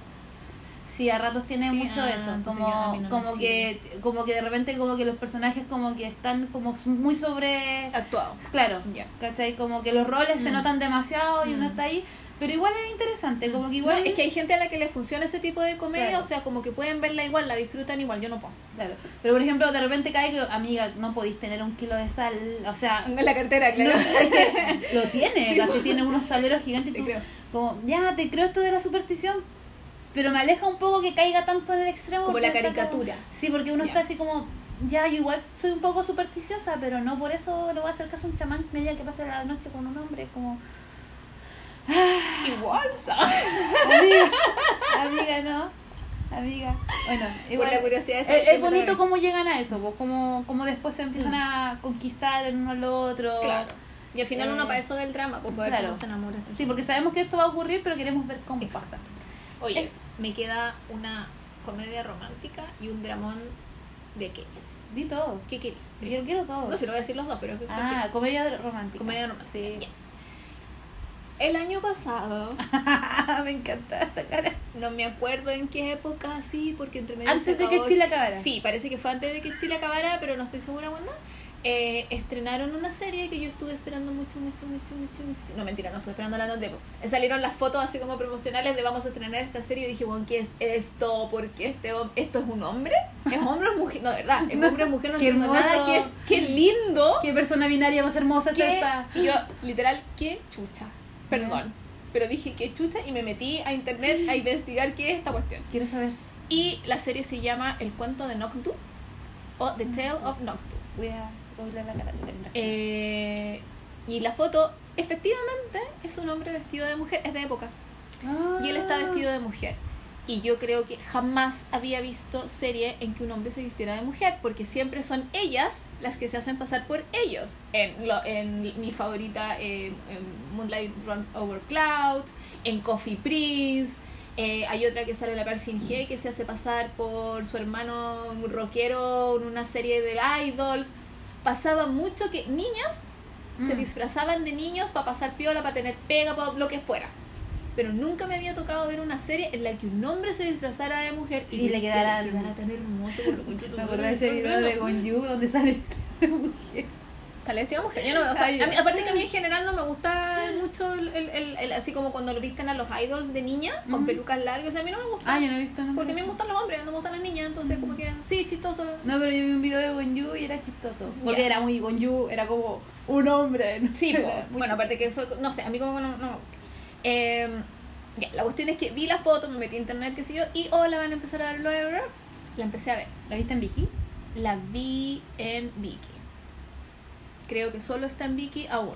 Sí, a ratos tiene Sí, mucho ah, de eso, como, yo- no como que como que de repente como que los personajes como que están como muy sobre Actuado. claro, Ya. ¿cachai? Como que los roles se Mm. notan demasiado y uno Mm. está ahí, pero igual es interesante, como que igual No, es que hay gente a la que le funciona ese tipo de comedia, Claro. o sea, como que pueden verla igual, la disfrutan igual, yo no puedo. Claro. Pero por ejemplo, de repente cae que, amiga, no podéis tener un kilo de sal. O sea, En la cartera, no, claro. es que <laughs> lo tiene, Sí, que tiene unos saleros gigantes. y tú, como, ya, te creo esto de la superstición, pero me aleja un poco que caiga tanto en el extremo. Como la caricatura. como- sí, porque uno está así como, ya, yo igual soy un poco supersticiosa, pero no por eso le voy a hacer caso a un chamán que me diga que pase la noche con un hombre. Como, Igual, ¿sabes? amiga, amiga, no. Amiga. Bueno, igual. la curiosidad es, qué es bonito puede- cómo llegan a eso, pues, como, como después se empiezan Mm. a conquistar el uno al otro. Claro. Y al final Eh, uno para eso ve el drama, pues para ver claro. cómo se enamora. Sí, porque sabemos que esto va a ocurrir, pero queremos ver cómo Exacto. pasa. Oye, me queda una comedia romántica y un dramón de aquellos. Di todo. ¿Qué quería? Yo quiero todo. No sé, lo voy a decir los dos, pero... ¿qué- ah, comedia romántica. Comedia romántica. Sí. El año pasado, <laughs> me encanta esta cara. no me acuerdo en qué época así, porque entre medio Antes de que Chile Ch- acabara. Sí, parece que fue antes de que Chile acabara, pero no estoy segura cuándo. Eh, estrenaron una serie que yo estuve esperando mucho, mucho, mucho, mucho, mucho. No, mentira, no estuve esperando la tiempo. Salieron las fotos así como promocionales de vamos a estrenar esta serie y dije, bueno, ¿qué es esto? ¿Por qué este esto es un hombre? ¿Es hombre o mujer? No, de verdad, es hombre o mujer, no <laughs> entiendo nada. ¿Qué es? ¡Qué lindo! Qué persona binaria más hermosa es esta. Y yo, literal, qué chucha. Perdón. Pero dije, qué chucha y me metí a internet a investigar qué es esta cuestión. Quiero saber. Y la serie se llama El cuento de Noctu o The Tale of Noctu. La cara. Eh, y la foto, efectivamente, es un hombre vestido de mujer, es de época. Ah. Y él está vestido de mujer. Y yo creo que jamás había visto serie en que un hombre se vistiera de mujer, porque siempre son ellas las que se hacen pasar por ellos. En, lo, en mi favorita, eh, en Moonlight Run Over Clouds, en Coffee Prince. eh, hay otra que sale en la Park Shin Hye que se hace pasar por su hermano rockero en una serie de idols. Pasaba mucho que niñas se Mm. disfrazaban de niños para pasar piola, para tener pega, para lo que fuera. Pero nunca me había tocado ver una serie en la que un hombre se disfrazara de mujer y, Y le quedara- quedara tan hermoso. por lo que <laughs> Me acordé de ese video de Gonju donde sale <laughs> mujer. Vestido de mujer. Yo no, o sea, Ay, a mí- aparte que a mí en general no me gusta mucho el, el- el- el- así como cuando lo visten a los idols de niña con pelucas largas. O sea, a mí no me gusta. Ah, yo no he visto porque a mí me gustan los hombres, no me gustan las niñas. Entonces, como que sí, chistoso. No, pero yo vi un video de Gonju y era chistoso. Porque era muy Gonju, era como un hombre. ¿no? Sí, <laughs> muy bueno, aparte que eso, no sé, a mí como que no, no. Eh, ya, la cuestión es que vi la foto, me metí a internet, qué sé yo, y hola, van a empezar a dar rap. La empecé a ver. ¿La viste en Vicky? La vi en Viki. Creo que solo está en Viki aún.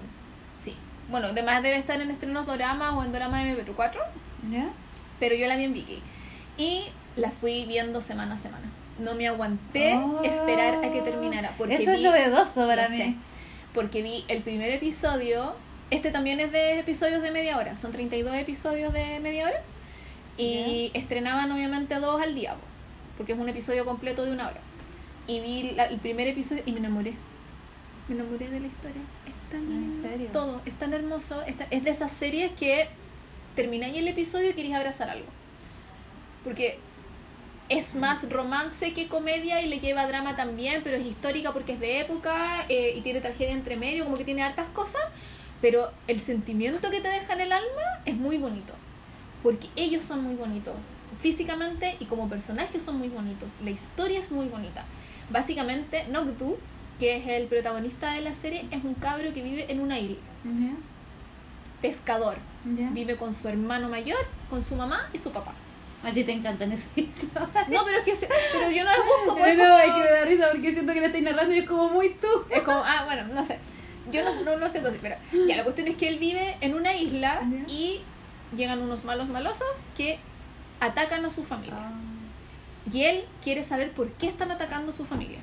Sí. Bueno, además debe estar en estrenos doramas o en dorama MP4, ¿Ya? pero yo la vi en Viki. Y la fui viendo semana a semana. No me aguanté Oh. esperar a que terminara. Porque Eso es novedoso para no mí. sé, porque vi el primer episodio. Este también es de episodios de media hora. Son 32 episodios de media hora. Y estrenaban obviamente dos al día. po, Porque es un episodio completo de una hora. Y vi la- el primer episodio y me enamoré. Me enamoré de la historia. Es tan. Todo. Es tan hermoso. es tan- es de esas series que termináis el episodio y queréis abrazar algo. Porque es más romance que comedia y le lleva drama también, pero es histórica porque es de época eh, y tiene tragedia entre medio, como que tiene hartas cosas, pero el sentimiento que te deja en el alma es muy bonito, porque ellos son muy bonitos, físicamente y como personajes son muy bonitos, la historia es muy bonita. Básicamente, Noctu, que es el protagonista de la serie, es un cabro que vive en una isla, pescador, vive con su hermano mayor, con su mamá y su papá. A ti te encantan esas historias. No, pero es que pero yo no las busco, pues, no, es que me da risa porque siento que la estoy narrando y es como muy tú. Es como, ah, bueno, no sé. Yo no, no lo sé entonces, pero ya, la cuestión es que él vive en una isla y llegan unos malos malosos que atacan a su familia. Ah. Y él quiere saber por qué están atacando a su familia.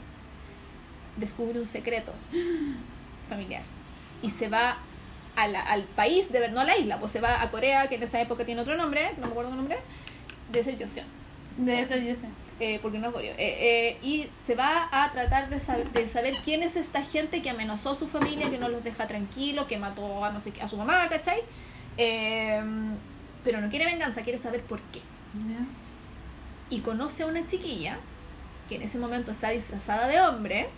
Descubre un secreto familiar. Y se va a la- al país, de ver, no a la isla, pues se va a Corea, que en esa época tiene otro nombre, no me acuerdo el nombre, de ser Joseon. De eso yo sé. eh, porque no es Goryeo. Eh, eh, y se va a tratar de saber, de saber quién es esta gente que amenazó a su familia, que no los deja tranquilos, que mató a no sé qué, a su mamá, ¿cachai? Eh, pero no quiere venganza, quiere saber por qué. ¿Ya? Y conoce a una chiquilla que en ese momento está disfrazada de hombre.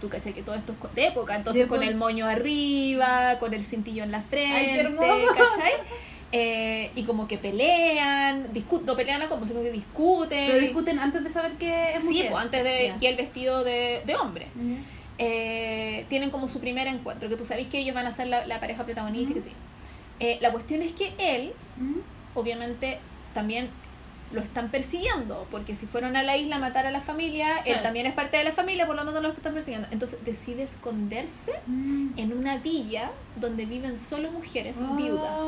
Tú cachai que todo esto es de época, entonces De con el moño arriba, con el cintillo en la frente, Ay. <laughs> ¿cachai? Eh, y como que pelean, discuten, no pelean como sino que discuten. Pero discuten antes de saber que es Sí, mujer. pues antes de y el vestido de, de hombre. Eh, tienen como su primer encuentro, que tú sabes que ellos van a ser la, la pareja protagonista y que sí. Eh, la cuestión es que él, obviamente, también lo están persiguiendo, porque si fueron a la isla a matar a la familia, él también es parte de la familia, por lo tanto lo están persiguiendo. Entonces decide esconderse Mm. en una villa donde viven solo mujeres Oh. viudas.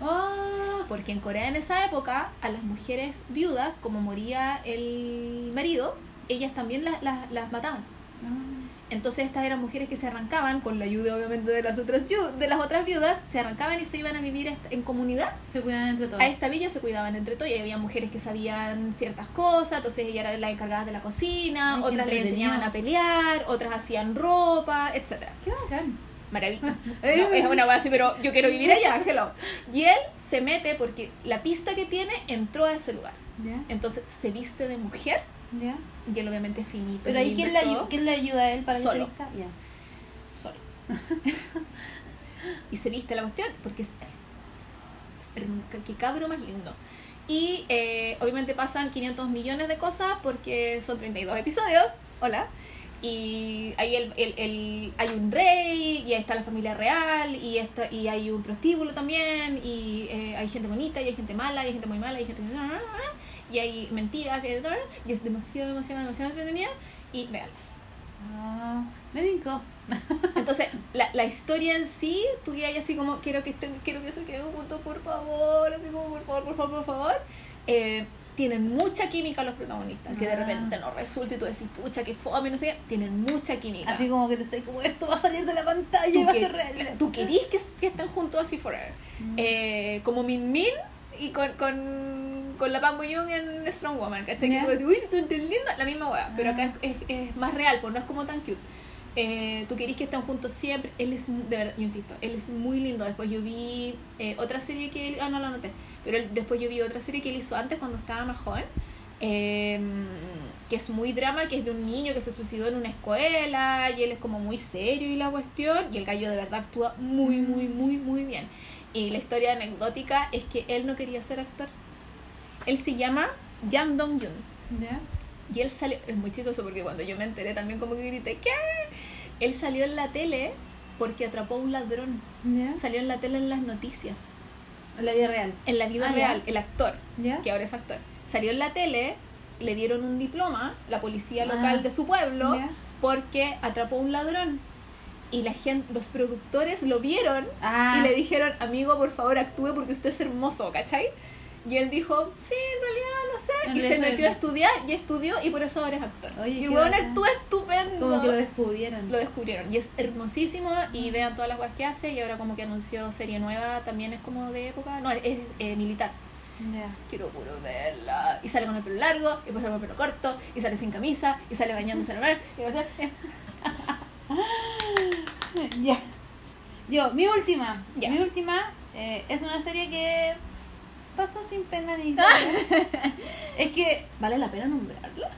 Oh. Porque en Corea en esa época, a las mujeres viudas, como moría el marido, ellas también las, las, las mataban. Ah. Entonces estas eran mujeres que se arrancaban, con la ayuda obviamente de las otras, de las otras viudas, se arrancaban y se iban a vivir en comunidad. Se cuidan entre todos. A esta villa se cuidaban entre todos y había mujeres que sabían ciertas cosas, entonces ellas eran las encargadas de la cocina, Ay, otras le enseñaban a pelear, otras hacían ropa, etcétera Qué bacán. Maravilla. <laughs> No, es una así, pero yo quiero vivir allá, <laughs> hello. Y él se mete porque la pista que tiene entró a ese lugar. Entonces se viste de mujer ¿Ya? y él obviamente es finito. Pero ahí, ¿quién le, ¿quién le ayuda a él para que Solo. se vista? Ya. solo. <laughs> y se viste la cuestión porque es hermoso. Es. Qué cabro más lindo. Y eh, obviamente pasan 500 millones de cosas porque son 32 episodios. Hola. Y ahí el, el- el- hay un rey, y ahí está la familia real, y, está, y hay un prostíbulo también, y eh, hay gente bonita, y hay gente mala, y hay gente muy mala, y hay gente que... Y hay mentiras, y, hay todo, y es demasiado, demasiado, demasiado entretenida. Y vean. Ah, me brincó. <laughs> Entonces, la, la historia en sí, tú ya así como, quiero que, estén, quiero que se queden juntos, por favor, así como, por favor, por favor, por favor. Eh, tienen mucha química los protagonistas, que de Ah. repente no resulta y tú decís, pucha, que fome, no sé qué. Tienen mucha química. Así como que te estás como, esto va a salir de la pantalla y tú, va a que- ser real. tú querís que, que estén juntos así forever. Mm. Eh, como Min Min y con, con, con la Pam Young en Strong Woman, ¿cachai? Ya. Que tú decís, uy, son tan lindas, la misma wea, pero acá Ah. es, es, es más real, pues no es como tan cute. Eh, tú querís que estén juntos siempre, él es, de verdad, yo insisto, él es muy lindo. Después yo vi eh, otra serie que él, ah, no la anoté, pero él- después yo vi otra serie que él hizo antes cuando estaba más joven, eh, que es muy drama, que es de un niño que se suicidó en una escuela y él es como muy serio y la cuestión, y el gallo de verdad actúa muy, muy, muy, muy bien. Y la historia anecdótica es que él no quería ser actor. Él se llama Jang Dong-yun. ¿Ya? Y él salió, es muy chistoso porque cuando yo me enteré también como que grité, ¿qué? Él salió en la tele porque atrapó a un ladrón. ¿Ya? Salió en la tele en las noticias. En la vida real. En la vida Ah, real, el actor, ¿Ya? que ahora es actor. Salió en la tele le dieron un diploma, la policía Ah. local de su pueblo, porque atrapó a un ladrón. Y la gente, los productores lo vieron Ah. y le dijeron, amigo, por favor, actúe porque usted es hermoso, ¿cachai? Y él dijo, sí, en realidad no sé. En y se metió a es- estudiar y estudió y por eso ahora es actor. Oye, y el weón actúa estupendo. Como que lo descubrieron. Lo descubrieron y es hermosísimo y vean todas las cosas que hace y ahora como que anunció serie nueva, también es como de época, no, es, es, eh, militar. Ya. Quiero puro verla. Y sale con el pelo largo, y después sale con el pelo corto, y sale sin camisa, y sale bañándose en el mar. Y no sé, eh, Ya. Yo, mi última. Ya. Mi última eh, es una serie que pasó sin pena ni gloria. <laughs> es que, ¿Vale la pena nombrarla?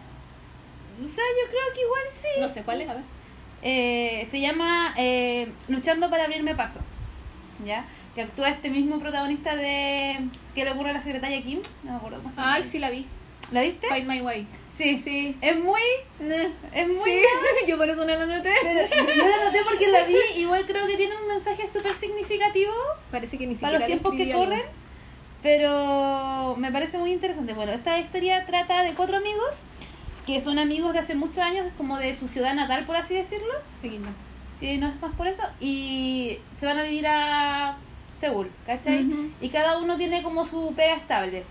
o sea, yo creo que igual sí. No sé cuál es, a ver. Eh, se llama eh, Luchando para abrirme paso. ¿Ya? Que actúa este mismo protagonista de ¿Qué le ocurre a la secretaria Kim? No me acuerdo cómo se llama. Ay, sí la vi. ¿La viste? Find My Way. Sí, Sí. Es muy. Es muy. Sí, <laughs> yo por eso no la noté. Pero yo la noté porque la vi. Igual creo que tiene un mensaje súper significativo Parece que ni para siquiera los la tiempos que corren. Pero me parece muy interesante. Bueno, esta historia trata de cuatro amigos que son amigos de hace muchos años, como de su ciudad natal, por así decirlo. Aquí no. Es más por eso. Y se van a vivir a Seúl, ¿cachai? Y cada uno tiene como su pega estable.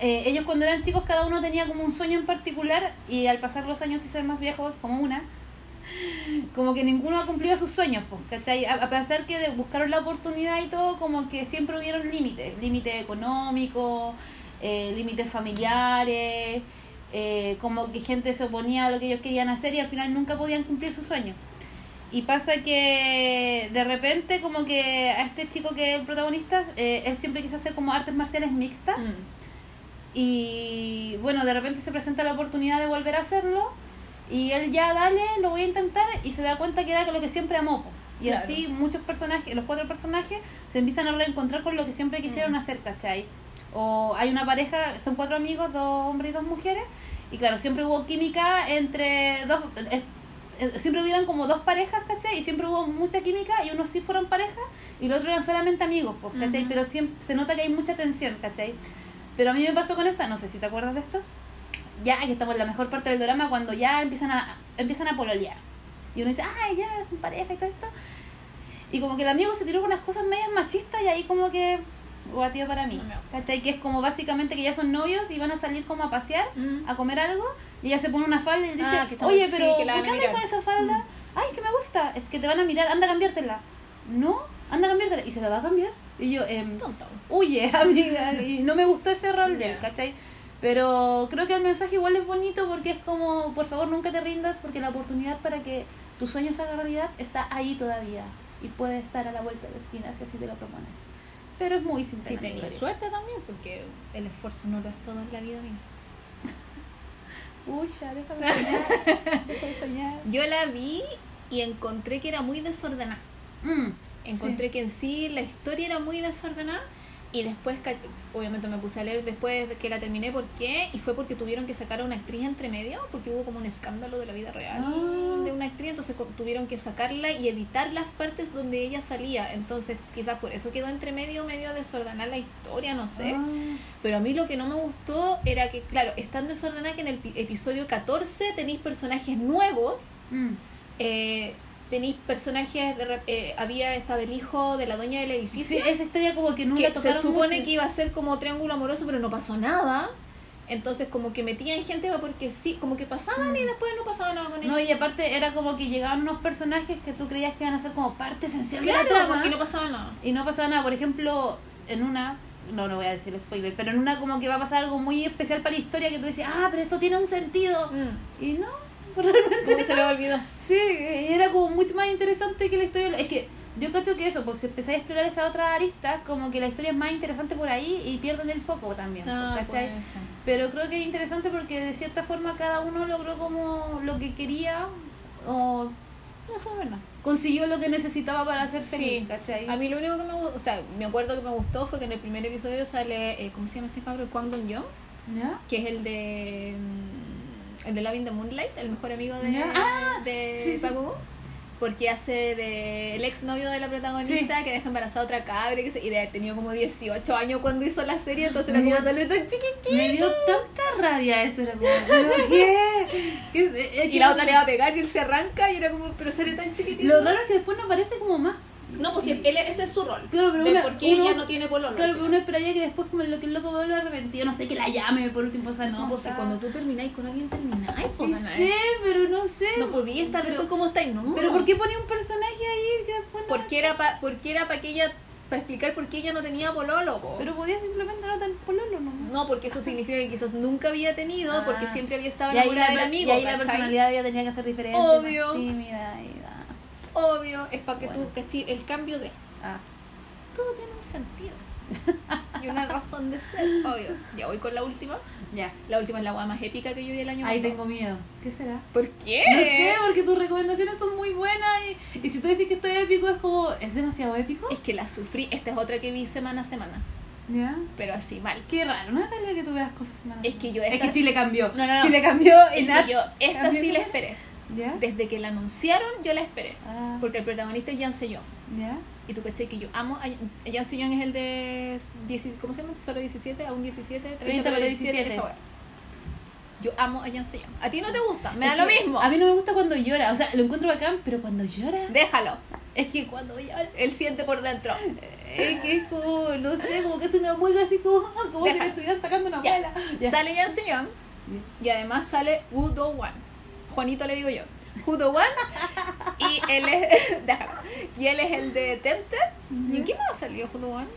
Eh, ellos cuando eran chicos cada uno tenía como un sueño en particular y al pasar los años y ser más viejos como una, como que ninguno ha cumplido sus sueños, pues, ¿cachai? A, a pesar que de- buscaron la oportunidad y todo, como que siempre hubieron límites, límites económicos, eh, límites familiares, eh, como que gente se oponía a lo que ellos querían hacer y al final nunca podían cumplir sus sueños. Y pasa que de repente como que a este chico que es el protagonista, eh, él siempre quiso hacer como artes marciales mixtas. Mm. Y bueno, de repente se presenta la oportunidad de volver a hacerlo. Y él ya, dale, lo voy a intentar. Y se da cuenta que era lo que siempre amó. Y Claro. así muchos personajes, los cuatro personajes, se empiezan a reencontrar con lo que siempre quisieron Mm. hacer, ¿cachai? O hay una pareja, son cuatro amigos, dos hombres y dos mujeres. Y claro, siempre hubo química entre dos... eh, eh, siempre hubieran como dos parejas, ¿cachai? Y siempre hubo mucha química y unos sí fueron pareja y los otros eran solamente amigos, pues, ¿cachai? Pero siempre se nota que hay mucha tensión, ¿cachai? Pero a mí me pasó con esta, no sé si te acuerdas de esto. Ya que estamos en la mejor parte del drama cuando ya empiezan a empiezan a pololear. Y uno dice, ay, ya, son pareja y todo esto. Y como que el amigo se tiró con unas cosas medias machistas y ahí como que guatio para mí. No ¿Cachai? Que es como básicamente que ya son novios y van a salir como a pasear, Mm. a comer algo, y ella se pone una falda y dice, Ah, oye, muy- sí, pero que la ¿por qué andas mirar?" con esa falda? Ay, que me gusta, es que te van a mirar, anda a cambiártela. No, anda a cambiártela. Y se la va a cambiar. Y yo, em, Tonto. huye, <laughs> amiga. Y no me gustó ese rol de él. ¿cachai? Pero creo que el mensaje igual es bonito porque es como, por favor, nunca te rindas porque la oportunidad para que tu sueño se haga realidad está ahí todavía. Y puede estar a la vuelta de la esquina si así te lo propones. Pero es muy Si sincero. tenéis suerte también, porque el esfuerzo no lo es todo en la vida mía. <laughs> Uy, ya, déjame soñar. déjame soñar. <laughs> Yo la vi y encontré que era muy desordenada. Mm, Encontré que en sí la historia era muy desordenada y después, obviamente me puse a leer después de que la terminé por qué y fue porque tuvieron que sacar a una actriz entre medio porque hubo como un escándalo de la vida real Ah. de una actriz, entonces tuvieron que sacarla y editar las partes donde ella salía, entonces quizás por eso quedó entre medio, medio desordenada la historia, no sé. Ah. Pero a mí lo que no me gustó era que, claro, es tan desordenada que en el pi- episodio 14 tenéis personajes nuevos Mm. eh, tenéis personajes, de, eh, había estaba el hijo de la dueña del Sí, edificio, esa historia como que nunca que se supone mucho. que iba a ser como triángulo amoroso, pero no pasó nada. Entonces como que metían gente porque sí, como que pasaban y después no pasaba nada con ellos. Mm. No, y aparte era como que llegaban unos personajes que tú creías que iban a ser como parte esencial claro, de la trama. y no pasaba nada. Y no pasaba nada. Por ejemplo, en una, no, no voy a decir spoiler, pero en una como que va a pasar algo muy especial para la historia que tú dices, ah, pero esto tiene un sentido. Mm. Y no, realmente Como que se le olvidó. Sí, era como mucho más interesante que la historia. Es que yo creo que eso, pues si empezáis a explorar esa otra arista, como que la historia es más interesante por ahí y pierden el foco también. Ah, ¿cachai? puede ser. Pero creo que es interesante porque de cierta forma cada uno logró como lo que quería o no sé, verdad. Consiguió lo que necesitaba para ser feliz, Sí. ¿cachai? A mí lo único que me gustó, o sea, me acuerdo que me gustó fue que en el primer episodio sale, eh, ¿cómo se llama este cabrón? Kwang Dong Young, ¿Ya? que es el de mm, el de Loving the Moonlight, el mejor amigo de, Ya. Ah, de sí, sí. Park Bo-gum. porque hace de el exnovio de la protagonista que deja embarazada a otra cabra y, que se- y de haber tenido como 18 años cuando hizo la serie, entonces Me era como salió tan chiquitito. Me dio tanta rabia eso, era como, ¿pero <laughs> qué? Es- es Y la otra le va a pegar y él se arranca y era como, pero sale tan chiquitito. Lo raro es que después no aparece como más. No, pues si él, ese es su rol. Claro, pero de una- por qué uno- ella no tiene pololo. Claro, pero uno esperaría que después como lo que el loco vuelva arrepentido, no sé, que la llame por último, o sea, no. No, pues cuando tú termináis con alguien, termináis, pues, Sí sé, pero no sé. No podía estar Pero- después como estáis, no. Pero ¿por qué ponía un personaje ahí que después no... Porque era para porque era para que ella para explicar por qué ella no tenía pololo, po. Pero podía simplemente no tener pololo, ¿no? no, porque eso significa que quizás nunca había tenido, Ah. porque siempre había estado enamorada del amigo, y ahí la personalidad de ella tenía que ser diferente. Obvio. más tímida y da- Obvio, es para que Bueno. tú cachai el cambio de Ah. todo tiene un sentido <laughs> y una razón de ser, obvio. Ya voy con la última. Ya. La última es la guay más épica que yo vi el año Ahí pasado. tengo miedo. ¿Qué será? ¿Por qué? No sé, porque tus recomendaciones son muy buenas y, y si tú dices que estoy épico es como, ¿es demasiado épico? Es que la sufrí. Esta es otra que vi semana a semana, Ya. pero así mal. Qué raro, Natalia, que tú veas cosas semana a Es que semana. yo Es esta- que Chile cambió. No, no, no. Chile cambió y Es Nat... que yo esta ¿Cambió sí la esperé. ¿Ya? Desde que la anunciaron, yo la esperé. Ah, Porque el protagonista es Jan Sejong. ¿Ya? Y tú caché que yo amo a Jan Sejong es el de 10 ¿cómo se llama? Solo 17, aún 17, 30, 30 pero para 17. 17. esa wea. Yo amo a Jan Sejong. ¿A ti no te gusta? Me da Es lo que mismo. A mí no me gusta cuando llora, o sea, lo encuentro bacán, pero cuando llora... Déjalo. Es que cuando llora... Él siente por dentro. Es que es como, no sé, como que es una mueca así como, como si le estuvieran sacando una muela. Sale Jan Sejong y además sale Woo Do Wan. Juanito le digo yo. Woo Do Wan. Y él es. <laughs> déjalo. Y él es el de Tente. ¿Y en qué más ha salido Woo Do Wan?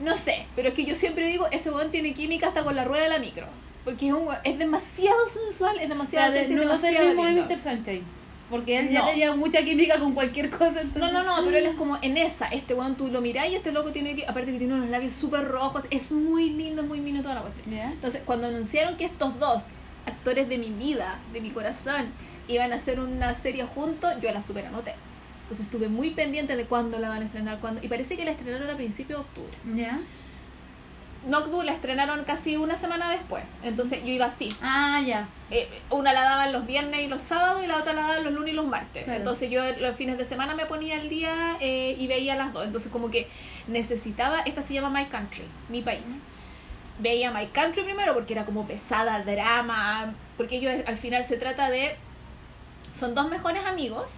No sé, pero es que yo siempre digo, ese weón tiene química hasta con la rueda de la micro. Porque es, un es demasiado sensual, es demasiado sexy, no ser el mismo de lindo. Mr. Sunshine. Porque él ya tenía mucha química con cualquier cosa. entonces- No, no, no, pero él es como en esa. Este weón tú lo mirás y este loco tiene que, aparte que tiene unos labios súper rojos, es muy lindo, es muy minuto toda la cuestión. Entonces, cuando anunciaron que estos dos actores de mi vida, de mi corazón, iban a hacer una serie juntos, yo la super anoté. Entonces estuve muy pendiente de cuándo la van a estrenar, cuándo. Y parece que la estrenaron a principios de octubre. ¿Ya? Noctu la estrenaron casi una semana después. Entonces yo iba así. Ah, ya. Eh, una la daban los viernes y los sábados y la otra la daban los lunes y los martes. Claro. Entonces yo los fines de semana me ponía al día eh, y veía las dos. Entonces como que necesitaba, esta se llama My Country, mi país. Veía My Country primero porque era como pesada, drama, porque ellos al final se trata de, son dos mejores amigos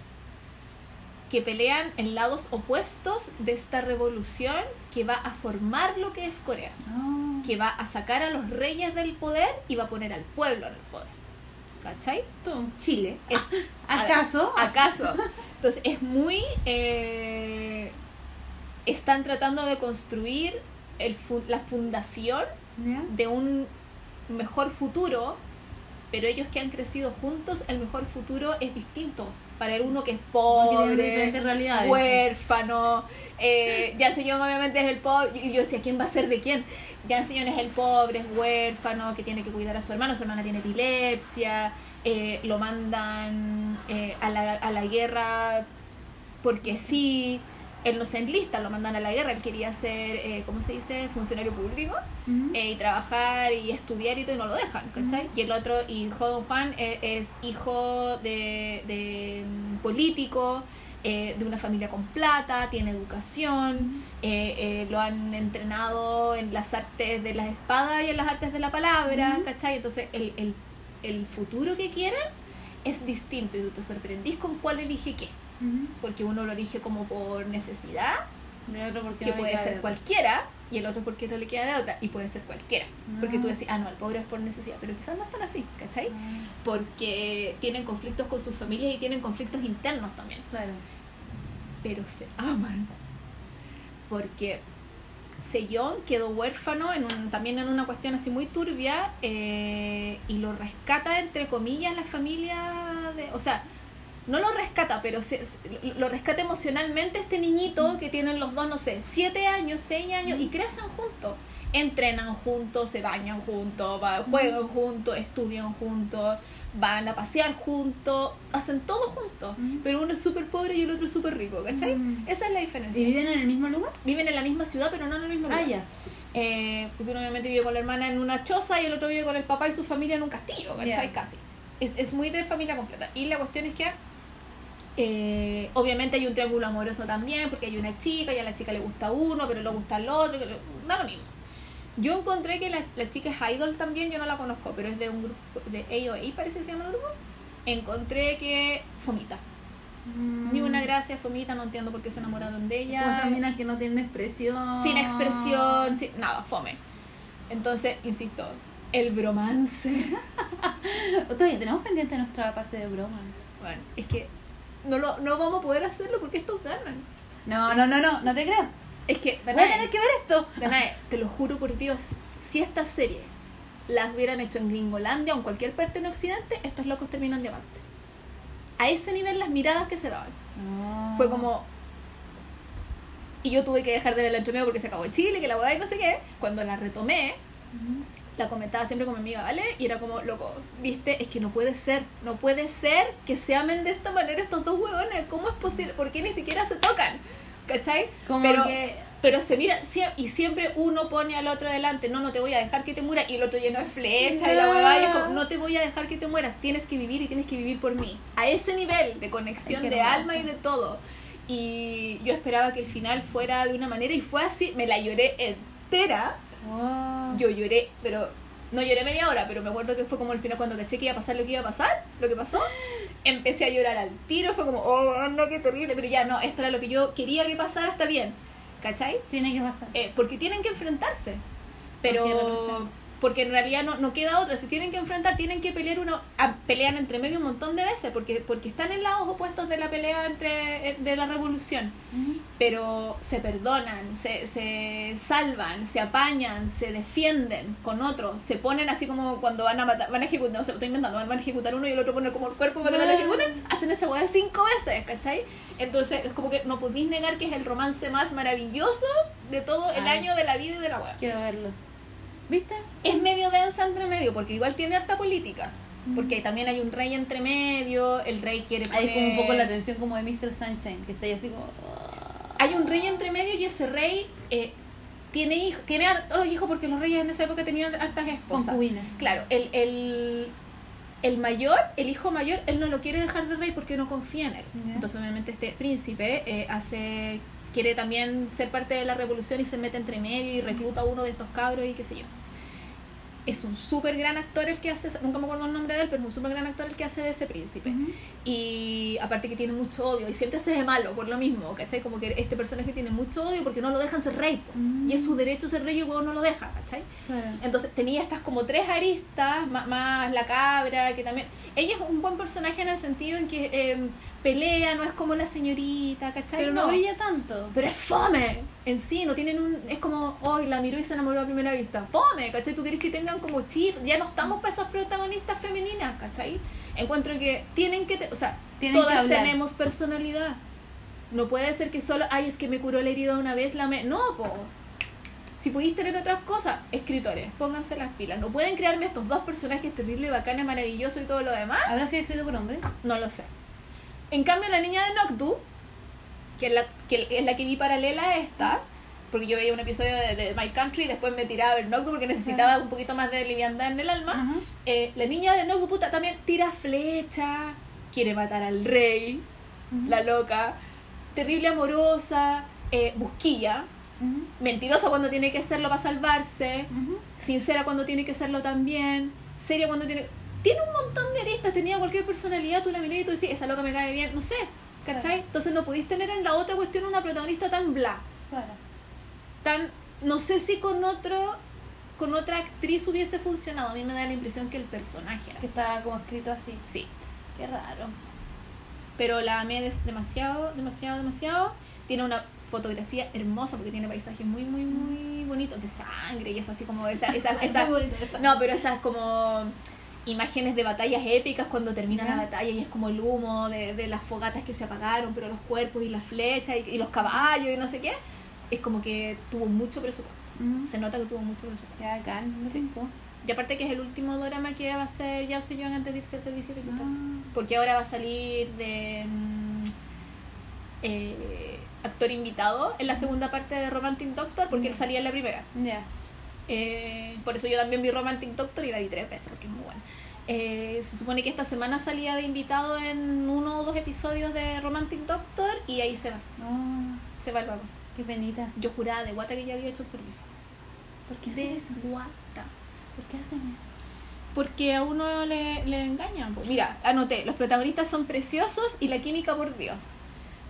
que pelean en lados opuestos de esta revolución que va a formar lo que es Corea Ah. que va a sacar a los reyes del poder y va a poner al pueblo en el poder. ¿Cachai? Tú, Chile. Es, ¿Acaso? ¿Acaso? <laughs> Entonces es muy... eh, están tratando de construir el la fundación ¿Ya? de un mejor futuro, pero ellos que han crecido juntos, el mejor futuro es distinto. Para el uno que es pobre, realidades. huérfano. Eh, Sejong obviamente es el pobre. Y yo decía, ¿quién va a ser de quién? Jan Sejong es el pobre, es huérfano, que tiene que cuidar a su hermano. Su hermana tiene epilepsia. eh, lo mandan eh, a, la, a la guerra porque sí. Él no se enlista, lo mandan a la guerra. Él quería ser, eh, ¿cómo se dice? Funcionario público. Eh, y trabajar y estudiar y todo y no lo dejan, ¿cachai? Y el otro, y Hodon Juan es, es hijo de, de mm, político, eh, de una familia con plata, tiene educación, eh, eh, lo han entrenado en las artes de las espadas y en las artes de la palabra. ¿cachai? Entonces el, el, el futuro que quieren es distinto y tú te sorprendís con cuál elige qué, Porque uno lo elige como por necesidad Y el otro porque que no puede ser cualquiera y el otro porque no le queda de otra y puede ser cualquiera porque tú Ah. decís ah no el pobre es por necesidad pero quizás no están así ¿cachai? Ah, porque tienen conflictos con sus familias y tienen conflictos internos también Claro. pero se aman porque Sejong quedó huérfano en un, también en una cuestión así muy turbia eh, y lo rescata entre comillas la familia de, o sea no lo rescata pero se- lo rescata emocionalmente este niñito que tienen los dos no sé siete años seis años y crecen juntos entrenan juntos se bañan juntos va- juegan juntos estudian juntos van a pasear juntos hacen todo juntos Ujú. pero uno es súper pobre y el otro es súper rico ¿cachai? Mm. esa es la diferencia ¿Y viven en el mismo lugar? viven en la misma ciudad pero no en el mismo lugar Ah, ya. eh, porque uno obviamente vive con la hermana en una choza y el otro vive con el papá y su familia en un castillo, ¿cachai? Casi. Es, es muy de familia completa. Y la cuestión es que Eh, obviamente hay un triángulo amoroso también, porque hay una chica y a la chica le gusta uno, pero le gusta el otro, da lo mismo. Yo encontré que la, la chica es idol también, yo no la conozco, pero es de un grupo, de AOA parece que se llama el grupo. Encontré que fomita. Ni una gracia, fomita, no entiendo por qué se enamoraron de ella. Como esas minas que no tienen expresión. Sin expresión, sin, nada, fome. Entonces, insisto, el bromance. <laughs> Todavía tenemos pendiente nuestra parte de bromas. Bueno, es que no, lo, no vamos a poder hacerlo porque estos ganan. No, no, no, no, no te creo. Es que, Voy a Danae, tener que ver esto. Danae, te lo juro por Dios, si esta serie las hubieran hecho en Gringolandia o en cualquier parte en Occidente, estos locos terminan diamante. A ese nivel las miradas que se daban. No. Fue como... Y yo tuve que dejar de verla entre medio porque se acabó Chile, que la hueá y no sé qué. Cuando la retomé, Ujú. La comentaba siempre con mi amiga, ¿vale? Y era como, loco, viste, es que no puede ser, no puede ser que se amen de esta manera estos dos huevones. ¿Cómo es posible? ¿Por qué ni siquiera se tocan? ¿Cachai? Como pero, que- pero se mira, y siempre uno pone al otro delante, no, no te voy a dejar que te mueras, y el otro lleno de flecha y la No. huevada, y es como, no te voy a dejar que te mueras, tienes que vivir y tienes que vivir por mí. A ese nivel de conexión Ay, de hermoso. alma y de todo. Y yo esperaba que el final fuera de una manera, y fue así, me la lloré entera Wow. yo lloré, pero no lloré media hora, pero me acuerdo que fue como el final cuando caché que iba a pasar lo que iba a pasar, lo que pasó. <gasps> Empecé a llorar al tiro, fue como, oh, no, qué terrible, pero ya no, esto era lo que yo quería que pasara, está bien, ¿cachai? Tiene que pasar. Eh, porque tienen que enfrentarse, pero Porque en realidad no, no queda otra, si tienen que enfrentar, tienen que pelear uno, a- pelean entre medio un montón de veces, porque, porque están en lados opuestos de la pelea entre eh, de la revolución pero se perdonan, se, se salvan, se apañan, se defienden con otro, se ponen así como cuando van a matar, van a ejecutar, no se lo estoy inventando, van a ejecutar uno y el otro pone como el cuerpo para que no lo Ah. ejecuten, hacen esa weá cinco veces, ¿cachai? Entonces es como que no podéis negar que es el romance más maravilloso de todo el Ay. año de la vida y de la weá. Quiero verlo. ¿Viste? Es medio densa entre medio, porque igual tiene harta política. Porque también hay un rey entre medio, el rey quiere poner... Hay como un poco la tensión como de Mr. Sunshine, que está ahí así como... hay un rey entre medio y ese rey eh, tiene hijos, tiene hartos hijos porque los reyes en esa época tenían hartas esposas. Concubinas. Claro, el, el, el mayor, el hijo mayor, él no lo quiere dejar de rey porque no confía en él. Entonces obviamente este príncipe eh, hace quiere también ser parte de la revolución y se mete entre medio y recluta a uno de estos cabros y qué sé yo. Es un súper gran actor el que hace, nunca me acuerdo el nombre de él, pero es un súper gran actor el que hace de ese príncipe. Y aparte que tiene mucho odio y siempre se ve malo por lo mismo, ¿cachai? Como que este personaje tiene mucho odio porque no lo dejan ser rey. Mm. Y es su derecho ser rey y el huevo no lo deja, ¿cachai? Entonces tenía estas como tres aristas, más, más la cabra, que también... Ella es un buen personaje en el sentido en que eh, pelea, no es como la señorita, ¿cachai? Pero no brilla tanto. Pero es fome en sí, no tienen un... Es como, hoy la miró y se enamoró a primera vista. Fome, ¿cachai? Tú querés que tengan como chip, ya no estamos para esas protagonistas femeninas, ¿cachai? Encuentro que tienen que... te- o sea, Tienen todas tenemos personalidad. No puede ser que solo, ay, es que me curó la herida una vez, la me... No, po. Si pudiste tener otras cosas, escritores, pónganse las pilas. No pueden crearme estos dos personajes terribles, bacanes, maravillosos y todo lo demás. ¿Habrá sido escrito por hombres? No lo sé. En cambio, la niña de Noctu, que es la que, es la que vi paralela a esta, porque yo veía un episodio de, de My Country y después me tiraba a ver Noctu porque necesitaba un poquito más de liviandad en el alma. Eh, la niña de Noctu puta también tira flecha, quiere matar al rey, la loca, terrible amorosa, eh, busquilla, mentirosa cuando tiene que serlo para salvarse, sincera cuando tiene que serlo también, seria cuando tiene... Tiene un montón de aristas, tenía cualquier personalidad, tú la mirás y tú decís, esa loca me cae bien, no sé, ¿cachai? Claro. Entonces no pudiste tener en la otra cuestión una protagonista tan bla, Claro. tan... No sé si con otro con otra actriz hubiese funcionado, a mí me da la impresión que el personaje era Que así. está como escrito así. Sí, Qué raro. pero la amé des- demasiado, demasiado, demasiado. Tiene una fotografía hermosa porque tiene paisajes muy, muy, muy bonitos de sangre y es así como esa, esa, <laughs> esa, No, pero esas como imágenes de batallas épicas cuando termina Ya. la batalla y es como el humo de, de las fogatas que se apagaron, pero los cuerpos y las flechas y, y los caballos y no sé qué. Es como que tuvo mucho presupuesto. Ujú. Se nota que tuvo mucho presupuesto. Qué bacán, no importa. Y aparte que es el último drama que va a hacer ya se antes de irse al servicio militar. Ah. Porque ahora va a salir de mm, eh, actor invitado en la segunda parte de Romantic Doctor porque él salía en la primera. Ya. Eh, por eso yo también vi Romantic Doctor y la vi tres veces porque es muy buena. Eh, se supone que esta semana salía de invitado en uno o dos episodios de Romantic Doctor y ahí se va. No, Se va el vago. qué penita. Yo juraba de guata que ya había hecho el servicio. ¿Por qué hacen eso? guata. ¿Por qué hacen eso? Porque a uno le, le engañan. Mira, anoté, los protagonistas son preciosos y la química por Dios.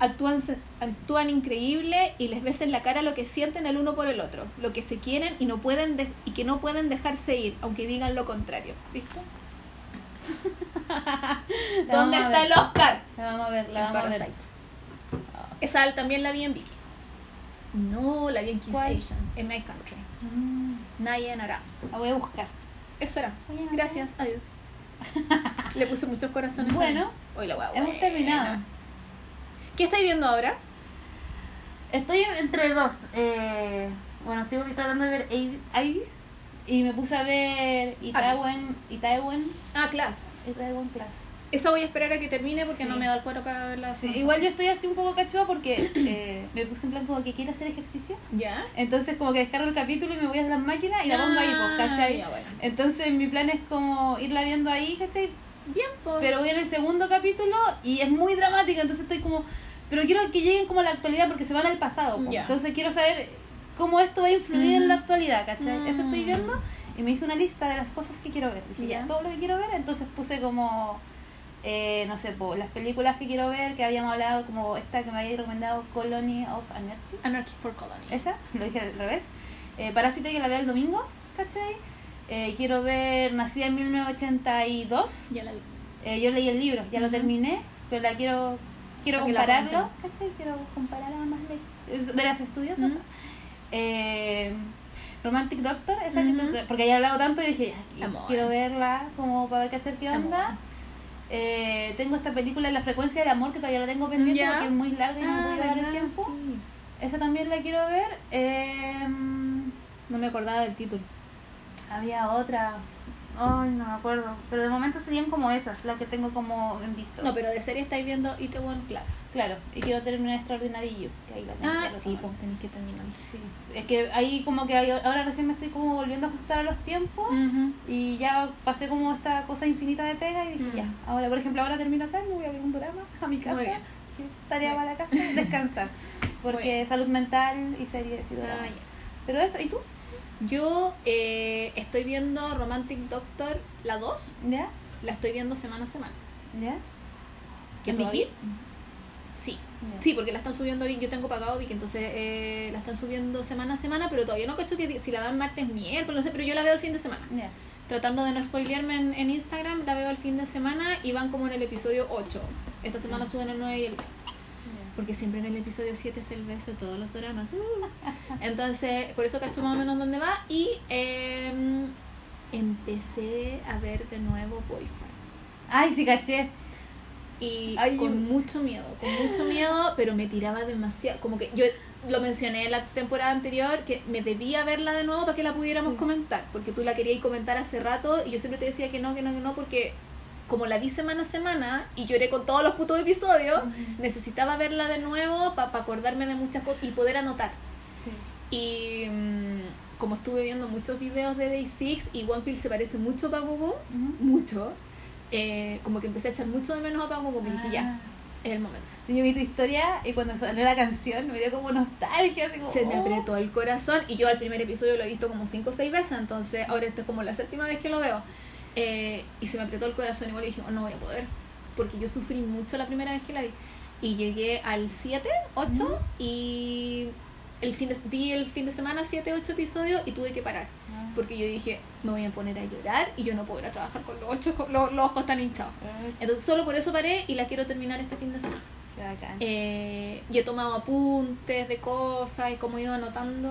Actúan, actúan increíble y les ves en la cara lo que sienten el uno por el otro, lo que se quieren y no pueden de- y que no pueden dejarse ir, aunque digan lo contrario. ¿Viste? <laughs> ¿Dónde a está el Oscar? La vamos a ver, la vamos a ver. Esa también la vi en Vicky. No, la vi en Kiss. Asian, en My Country. Mm, Naya Nara. La voy a buscar. Eso era. Gracias, adiós. <laughs> Le puse muchos corazones. Bueno, Hoy la guagua. Hemos terminado. ¿Qué estáis viendo ahora? Estoy entre dos. Eh, bueno, sigo tratando de ver Ibis. Y me puse a ver Itaewon, Itaewon, Ah, Class. Itaewon Class. Esa voy a esperar a que termine porque Sí. no me da el cuero para verla. Sí, igual yo estoy así un poco cachuda porque eh, me puse en plan como que quiero hacer ejercicio. ¿Ya? Entonces como que descargo el capítulo y me voy a las máquinas y la pongo ahí, pues, Ah, ¿cachai? ya, bueno. Entonces mi plan es como irla viendo ahí, ¿cachai? Bien, pues. Pero voy en el segundo capítulo y es muy dramática, entonces estoy como... Pero quiero que lleguen como a la actualidad porque se van al pasado. Entonces quiero saber cómo esto va a influir en la actualidad, ¿cachai? Mm. Eso estoy viendo y me hice una lista de las cosas que quiero ver. Dije, ya, Ya. todo lo que quiero ver, entonces puse como... eh, no sé, po, las películas que quiero ver, que habíamos hablado, como esta que me había recomendado, Colony of Anarchy. Anarchy for Colony. Esa, lo dije al revés. Eh, Parásito que la veo el domingo, ¿cachai? Eh, quiero ver Nacida en 1982. Ya la vi. Eh, yo leí el libro, ya lo terminé, pero la quiero quiero que compararlo. ¿cachai? Quiero comparar le- es de las estudiosas. Ujú. Eh, Romantic Doctor, esa que Ujú. tú- porque había hablado tanto y dije, ya, quiero verla como para ver cachai qué onda. Eh, tengo esta película La frecuencia del amor que todavía la tengo pendiente Ya. porque es muy larga y no Ah, voy a dar el tiempo. Sí. Esa también la quiero ver. Eh, No me acordaba del título. Había otra. Ay, no me acuerdo. Pero de momento serían como esas, las que tengo como en visto. No, pero de serie estáis viendo Itaewon Class. Claro, y quiero terminar Extraordinary You, que ahí la tengo. Ah, sí, pues tenéis que terminar. Sí, es que ahí como que hay- ahora recién me estoy como volviendo a ajustar a los tiempos y ya pasé como esta cosa infinita de pega y dije Mm. ya, ahora por ejemplo ahora termino acá y me voy a ver un drama a mi casa. Sí, tarea para la casa, descansar, porque <laughs> salud mental y series y dramas. Ah, ya. Pero eso, ¿y tú? Yo eh, estoy viendo Romantic Doctor, la 2. ¿Ya? La estoy viendo semana a semana. ¿Ya? ¿En todavía- Viki? Sí. Sí, porque la están subiendo a Viki. Yo tengo pagado Viki, entonces eh, la están subiendo semana a semana, pero todavía no cacho que si la dan martes, miércoles, no sé, pero yo la veo el fin de semana. Tratando de no spoilearme en, en Instagram, la veo el fin de semana y van como en el episodio 8. Esta semana suben el 9 y el 10. Porque siempre en el episodio 7 es el beso de todos los dramas. Uh. Entonces, por eso cacho más o menos dónde va. Y eh, empecé a ver de nuevo Boyfriend. Ay, sí, caché. Y Ay, con yo- mucho miedo, con mucho miedo, pero me tiraba demasiado. Como que yo lo mencioné en la temporada anterior, que me debía verla de nuevo para que la pudiéramos Sí. comentar. Porque tú la querías comentar hace rato y yo siempre te decía que no, que no, que no, porque como la vi semana a semana y lloré con todos los putos episodios, necesitaba verla de nuevo para acordarme de muchas cosas y poder anotar. Sí. Y mm, como estuve viendo muchos videos de Day 6 y One Piece se parece mucho a Pagugu, mucho, eh, como que empecé a echar mucho de menos a Pagugu, me dije ya, Ah. es el momento. Yo vi tu historia y cuando salió la canción me dio como nostalgia, así como... Se me oh. apretó el corazón y yo al primer episodio lo he visto como 5 o 6 veces, entonces ahora esta es como la séptima vez que lo veo. Eh, y se me apretó el corazón igual y dije, oh, no voy a poder, porque yo sufrí mucho la primera vez que la vi. Y llegué al 7, 8 Ujú. y el fin de, vi el fin de semana 7, 8 episodios y tuve que parar. Ah. Porque yo dije, me voy a poner a llorar y yo no puedo ir a trabajar con los, ocho, los, los ojos tan hinchados. Ay, Entonces solo por eso paré y la quiero terminar este fin de semana. Eh, y he tomado apuntes de cosas y como he ido anotando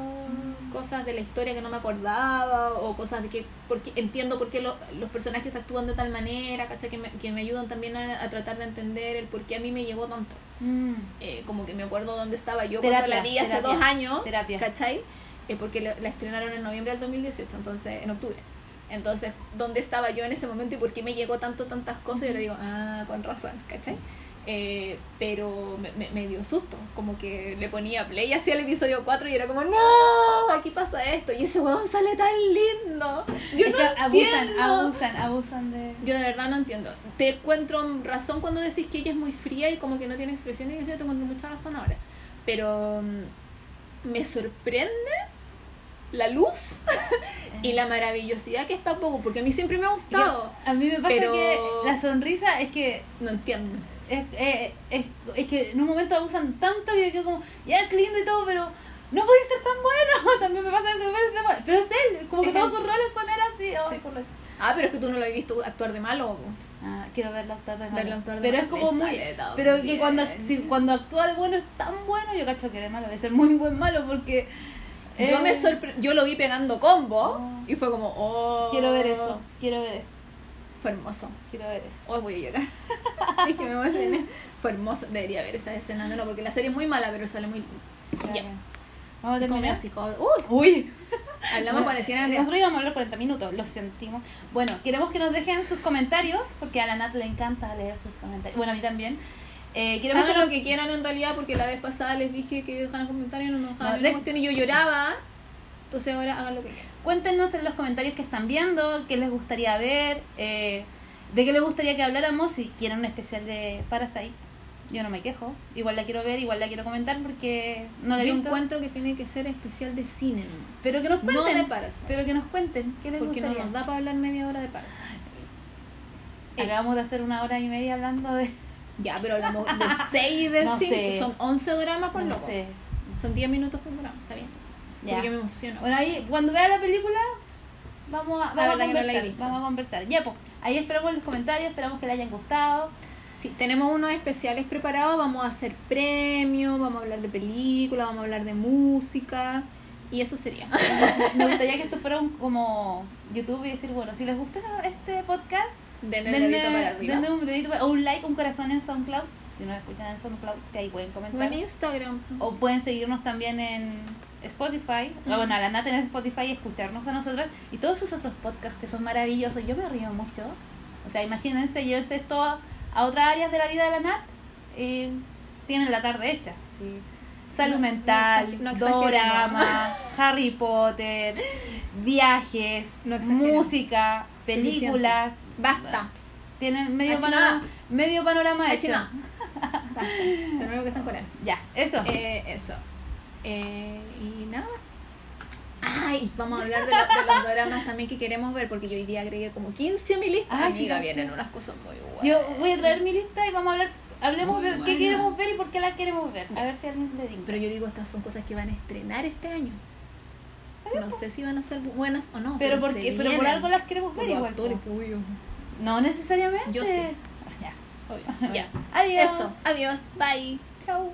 cosas de la historia que no me acordaba o cosas de que porque entiendo por qué lo- los personajes actúan de tal manera, ¿cachai? Que me, que me ayudan también a, a tratar de entender el por qué a mí me llegó tanto. Mm. Eh, como que me acuerdo dónde estaba yo Terapia, cuando la vi hace terapia, dos años, terapia. ¿cachai? Eh, porque la, la estrenaron en noviembre del 2018, entonces en octubre. Entonces, ¿dónde estaba yo en ese momento y por qué me llegó tanto, tantas cosas? Y yo le digo, ah, con razón, ¿cachai? Eh, pero me, me, dio susto, como que le ponía play hacia el episodio 4 y era como, no, aquí pasa esto. Y ese huevón sale tan lindo. Yo Es no que abusan, entiendo. abusan, abusan de... Yo de verdad no entiendo. Te encuentro razón cuando decís que ella es muy fría y como que no tiene expresión y que sí, te encuentro mucha razón ahora. Pero mm, me sorprende la luz <laughs> y la maravillosidad que está poco, porque a mí siempre me ha gustado. A mí me pasa Pero- que la sonrisa es que No entiendo. Es, eh, es, es que en un momento abusan tanto que yo quedo como, ya es lindo y todo, pero no puede ser tan bueno. <laughs> También me pasa eso, pero es él, como que todos sus roles son él así. ay, Sí. por la Ah, pero es que tú no lo has visto actuar de malo. Ah, quiero verlo actuar de malo. Verlo actuar de pero malo, es como muy. Pero que cuando, si, cuando actúa de bueno es tan bueno, yo cacho que de malo debe ser muy buen malo porque. Yo eh, me sorpre yo lo vi pegando combo Oh. y fue como, oh. Quiero ver eso, quiero ver eso, Fue hermoso. quiero ver eso. Hoy voy a llorar. <laughs> es que me emocioné. Fue hermoso. Debería ver esa escena de nuevo porque la serie es muy mala, pero sale muy. Ya. Vamos a terminar. Uy, Uy, hablamos Bueno, por encima Nosotros íbamos a hablar 40 minutos, lo sentimos. Bueno, queremos que nos dejen sus comentarios, porque a la Nat le encanta leer sus comentarios. Bueno, a mí también. Eh, queremos que Hagan nos... lo que quieran en realidad porque la vez pasada les dije que dejaran comentarios, no nos dejaban No, de- cuestión y yo lloraba. Entonces ahora hagan lo que quieran. Cuéntenos en los comentarios que están viendo, qué les gustaría ver, eh, de qué les gustaría que habláramos, si quieren un especial de Parasite. Yo no me quejo, igual la quiero ver, igual la quiero comentar porque no la Yo visto. encuentro que tiene que ser especial de cine. ¿no? Pero que nos No cuenten, de Parasite. pero que nos cuenten qué les Porque no nos da para hablar media hora de Parasite. Acabamos de hacer una hora y media hablando de... <laughs> Ya, pero hablamos de 6 de <laughs> No 5. sé. Son 11 dramas por no loco. sé. Son 10 minutos por drama, está bien. Ya. Porque me emociono. Bueno, ahí cuando vea la película vamos a, vamos a no conversar. visto. vamos a conversar. Ya, pues, ahí esperamos los comentarios, esperamos que les hayan gustado. Sí, tenemos unos especiales preparados, vamos a hacer premios, vamos a hablar de películas, vamos a hablar de música y eso sería. <laughs> Me gustaría que esto fuera un, como YouTube y decir, bueno, si les gusta este podcast, Denle el dedito para arriba. denle un dedito para- o un like, un corazón en SoundCloud. Si no escuchan en SoundCloud, que ahí pueden O comentar. en Instagram. O pueden seguirnos también en Spotify, bueno, a la Nata en Spotify y escucharnos a nosotras y todos sus otros podcasts que son maravillosos. Yo me río mucho. O sea, imagínense, llévense esto a, a otras áreas de la vida de la Nat y tienen la tarde hecha. Sí. Salud No, mental, no dorama, <laughs> Harry Potter, viajes, No música, películas. Basta. Tienen medio Achina. panorama, medio panorama hecho. Basta. Lo que coreano. Ya, eso. Eh, eso. Eh, y nada. Ay, vamos a hablar de, los- de los dramas también que queremos ver, porque yo hoy día agregué como 15 a mi lista. Ah, sí, Amiga, caché. vienen unas cosas muy buenas. Yo voy a traer mi lista y vamos a hablar, hablemos Muy de qué queremos ver y por qué la queremos ver. A ver si alguien le diga. Pero yo digo, estas son cosas que van a estrenar este año. No sé si van a ser buenas o no. pero, Pero, porque, pero por algo las queremos ver igual. No necesariamente. Yo sí. Ya. Obvio. <laughs> Ya. Adiós. Eso. Adiós. Bye. Chao.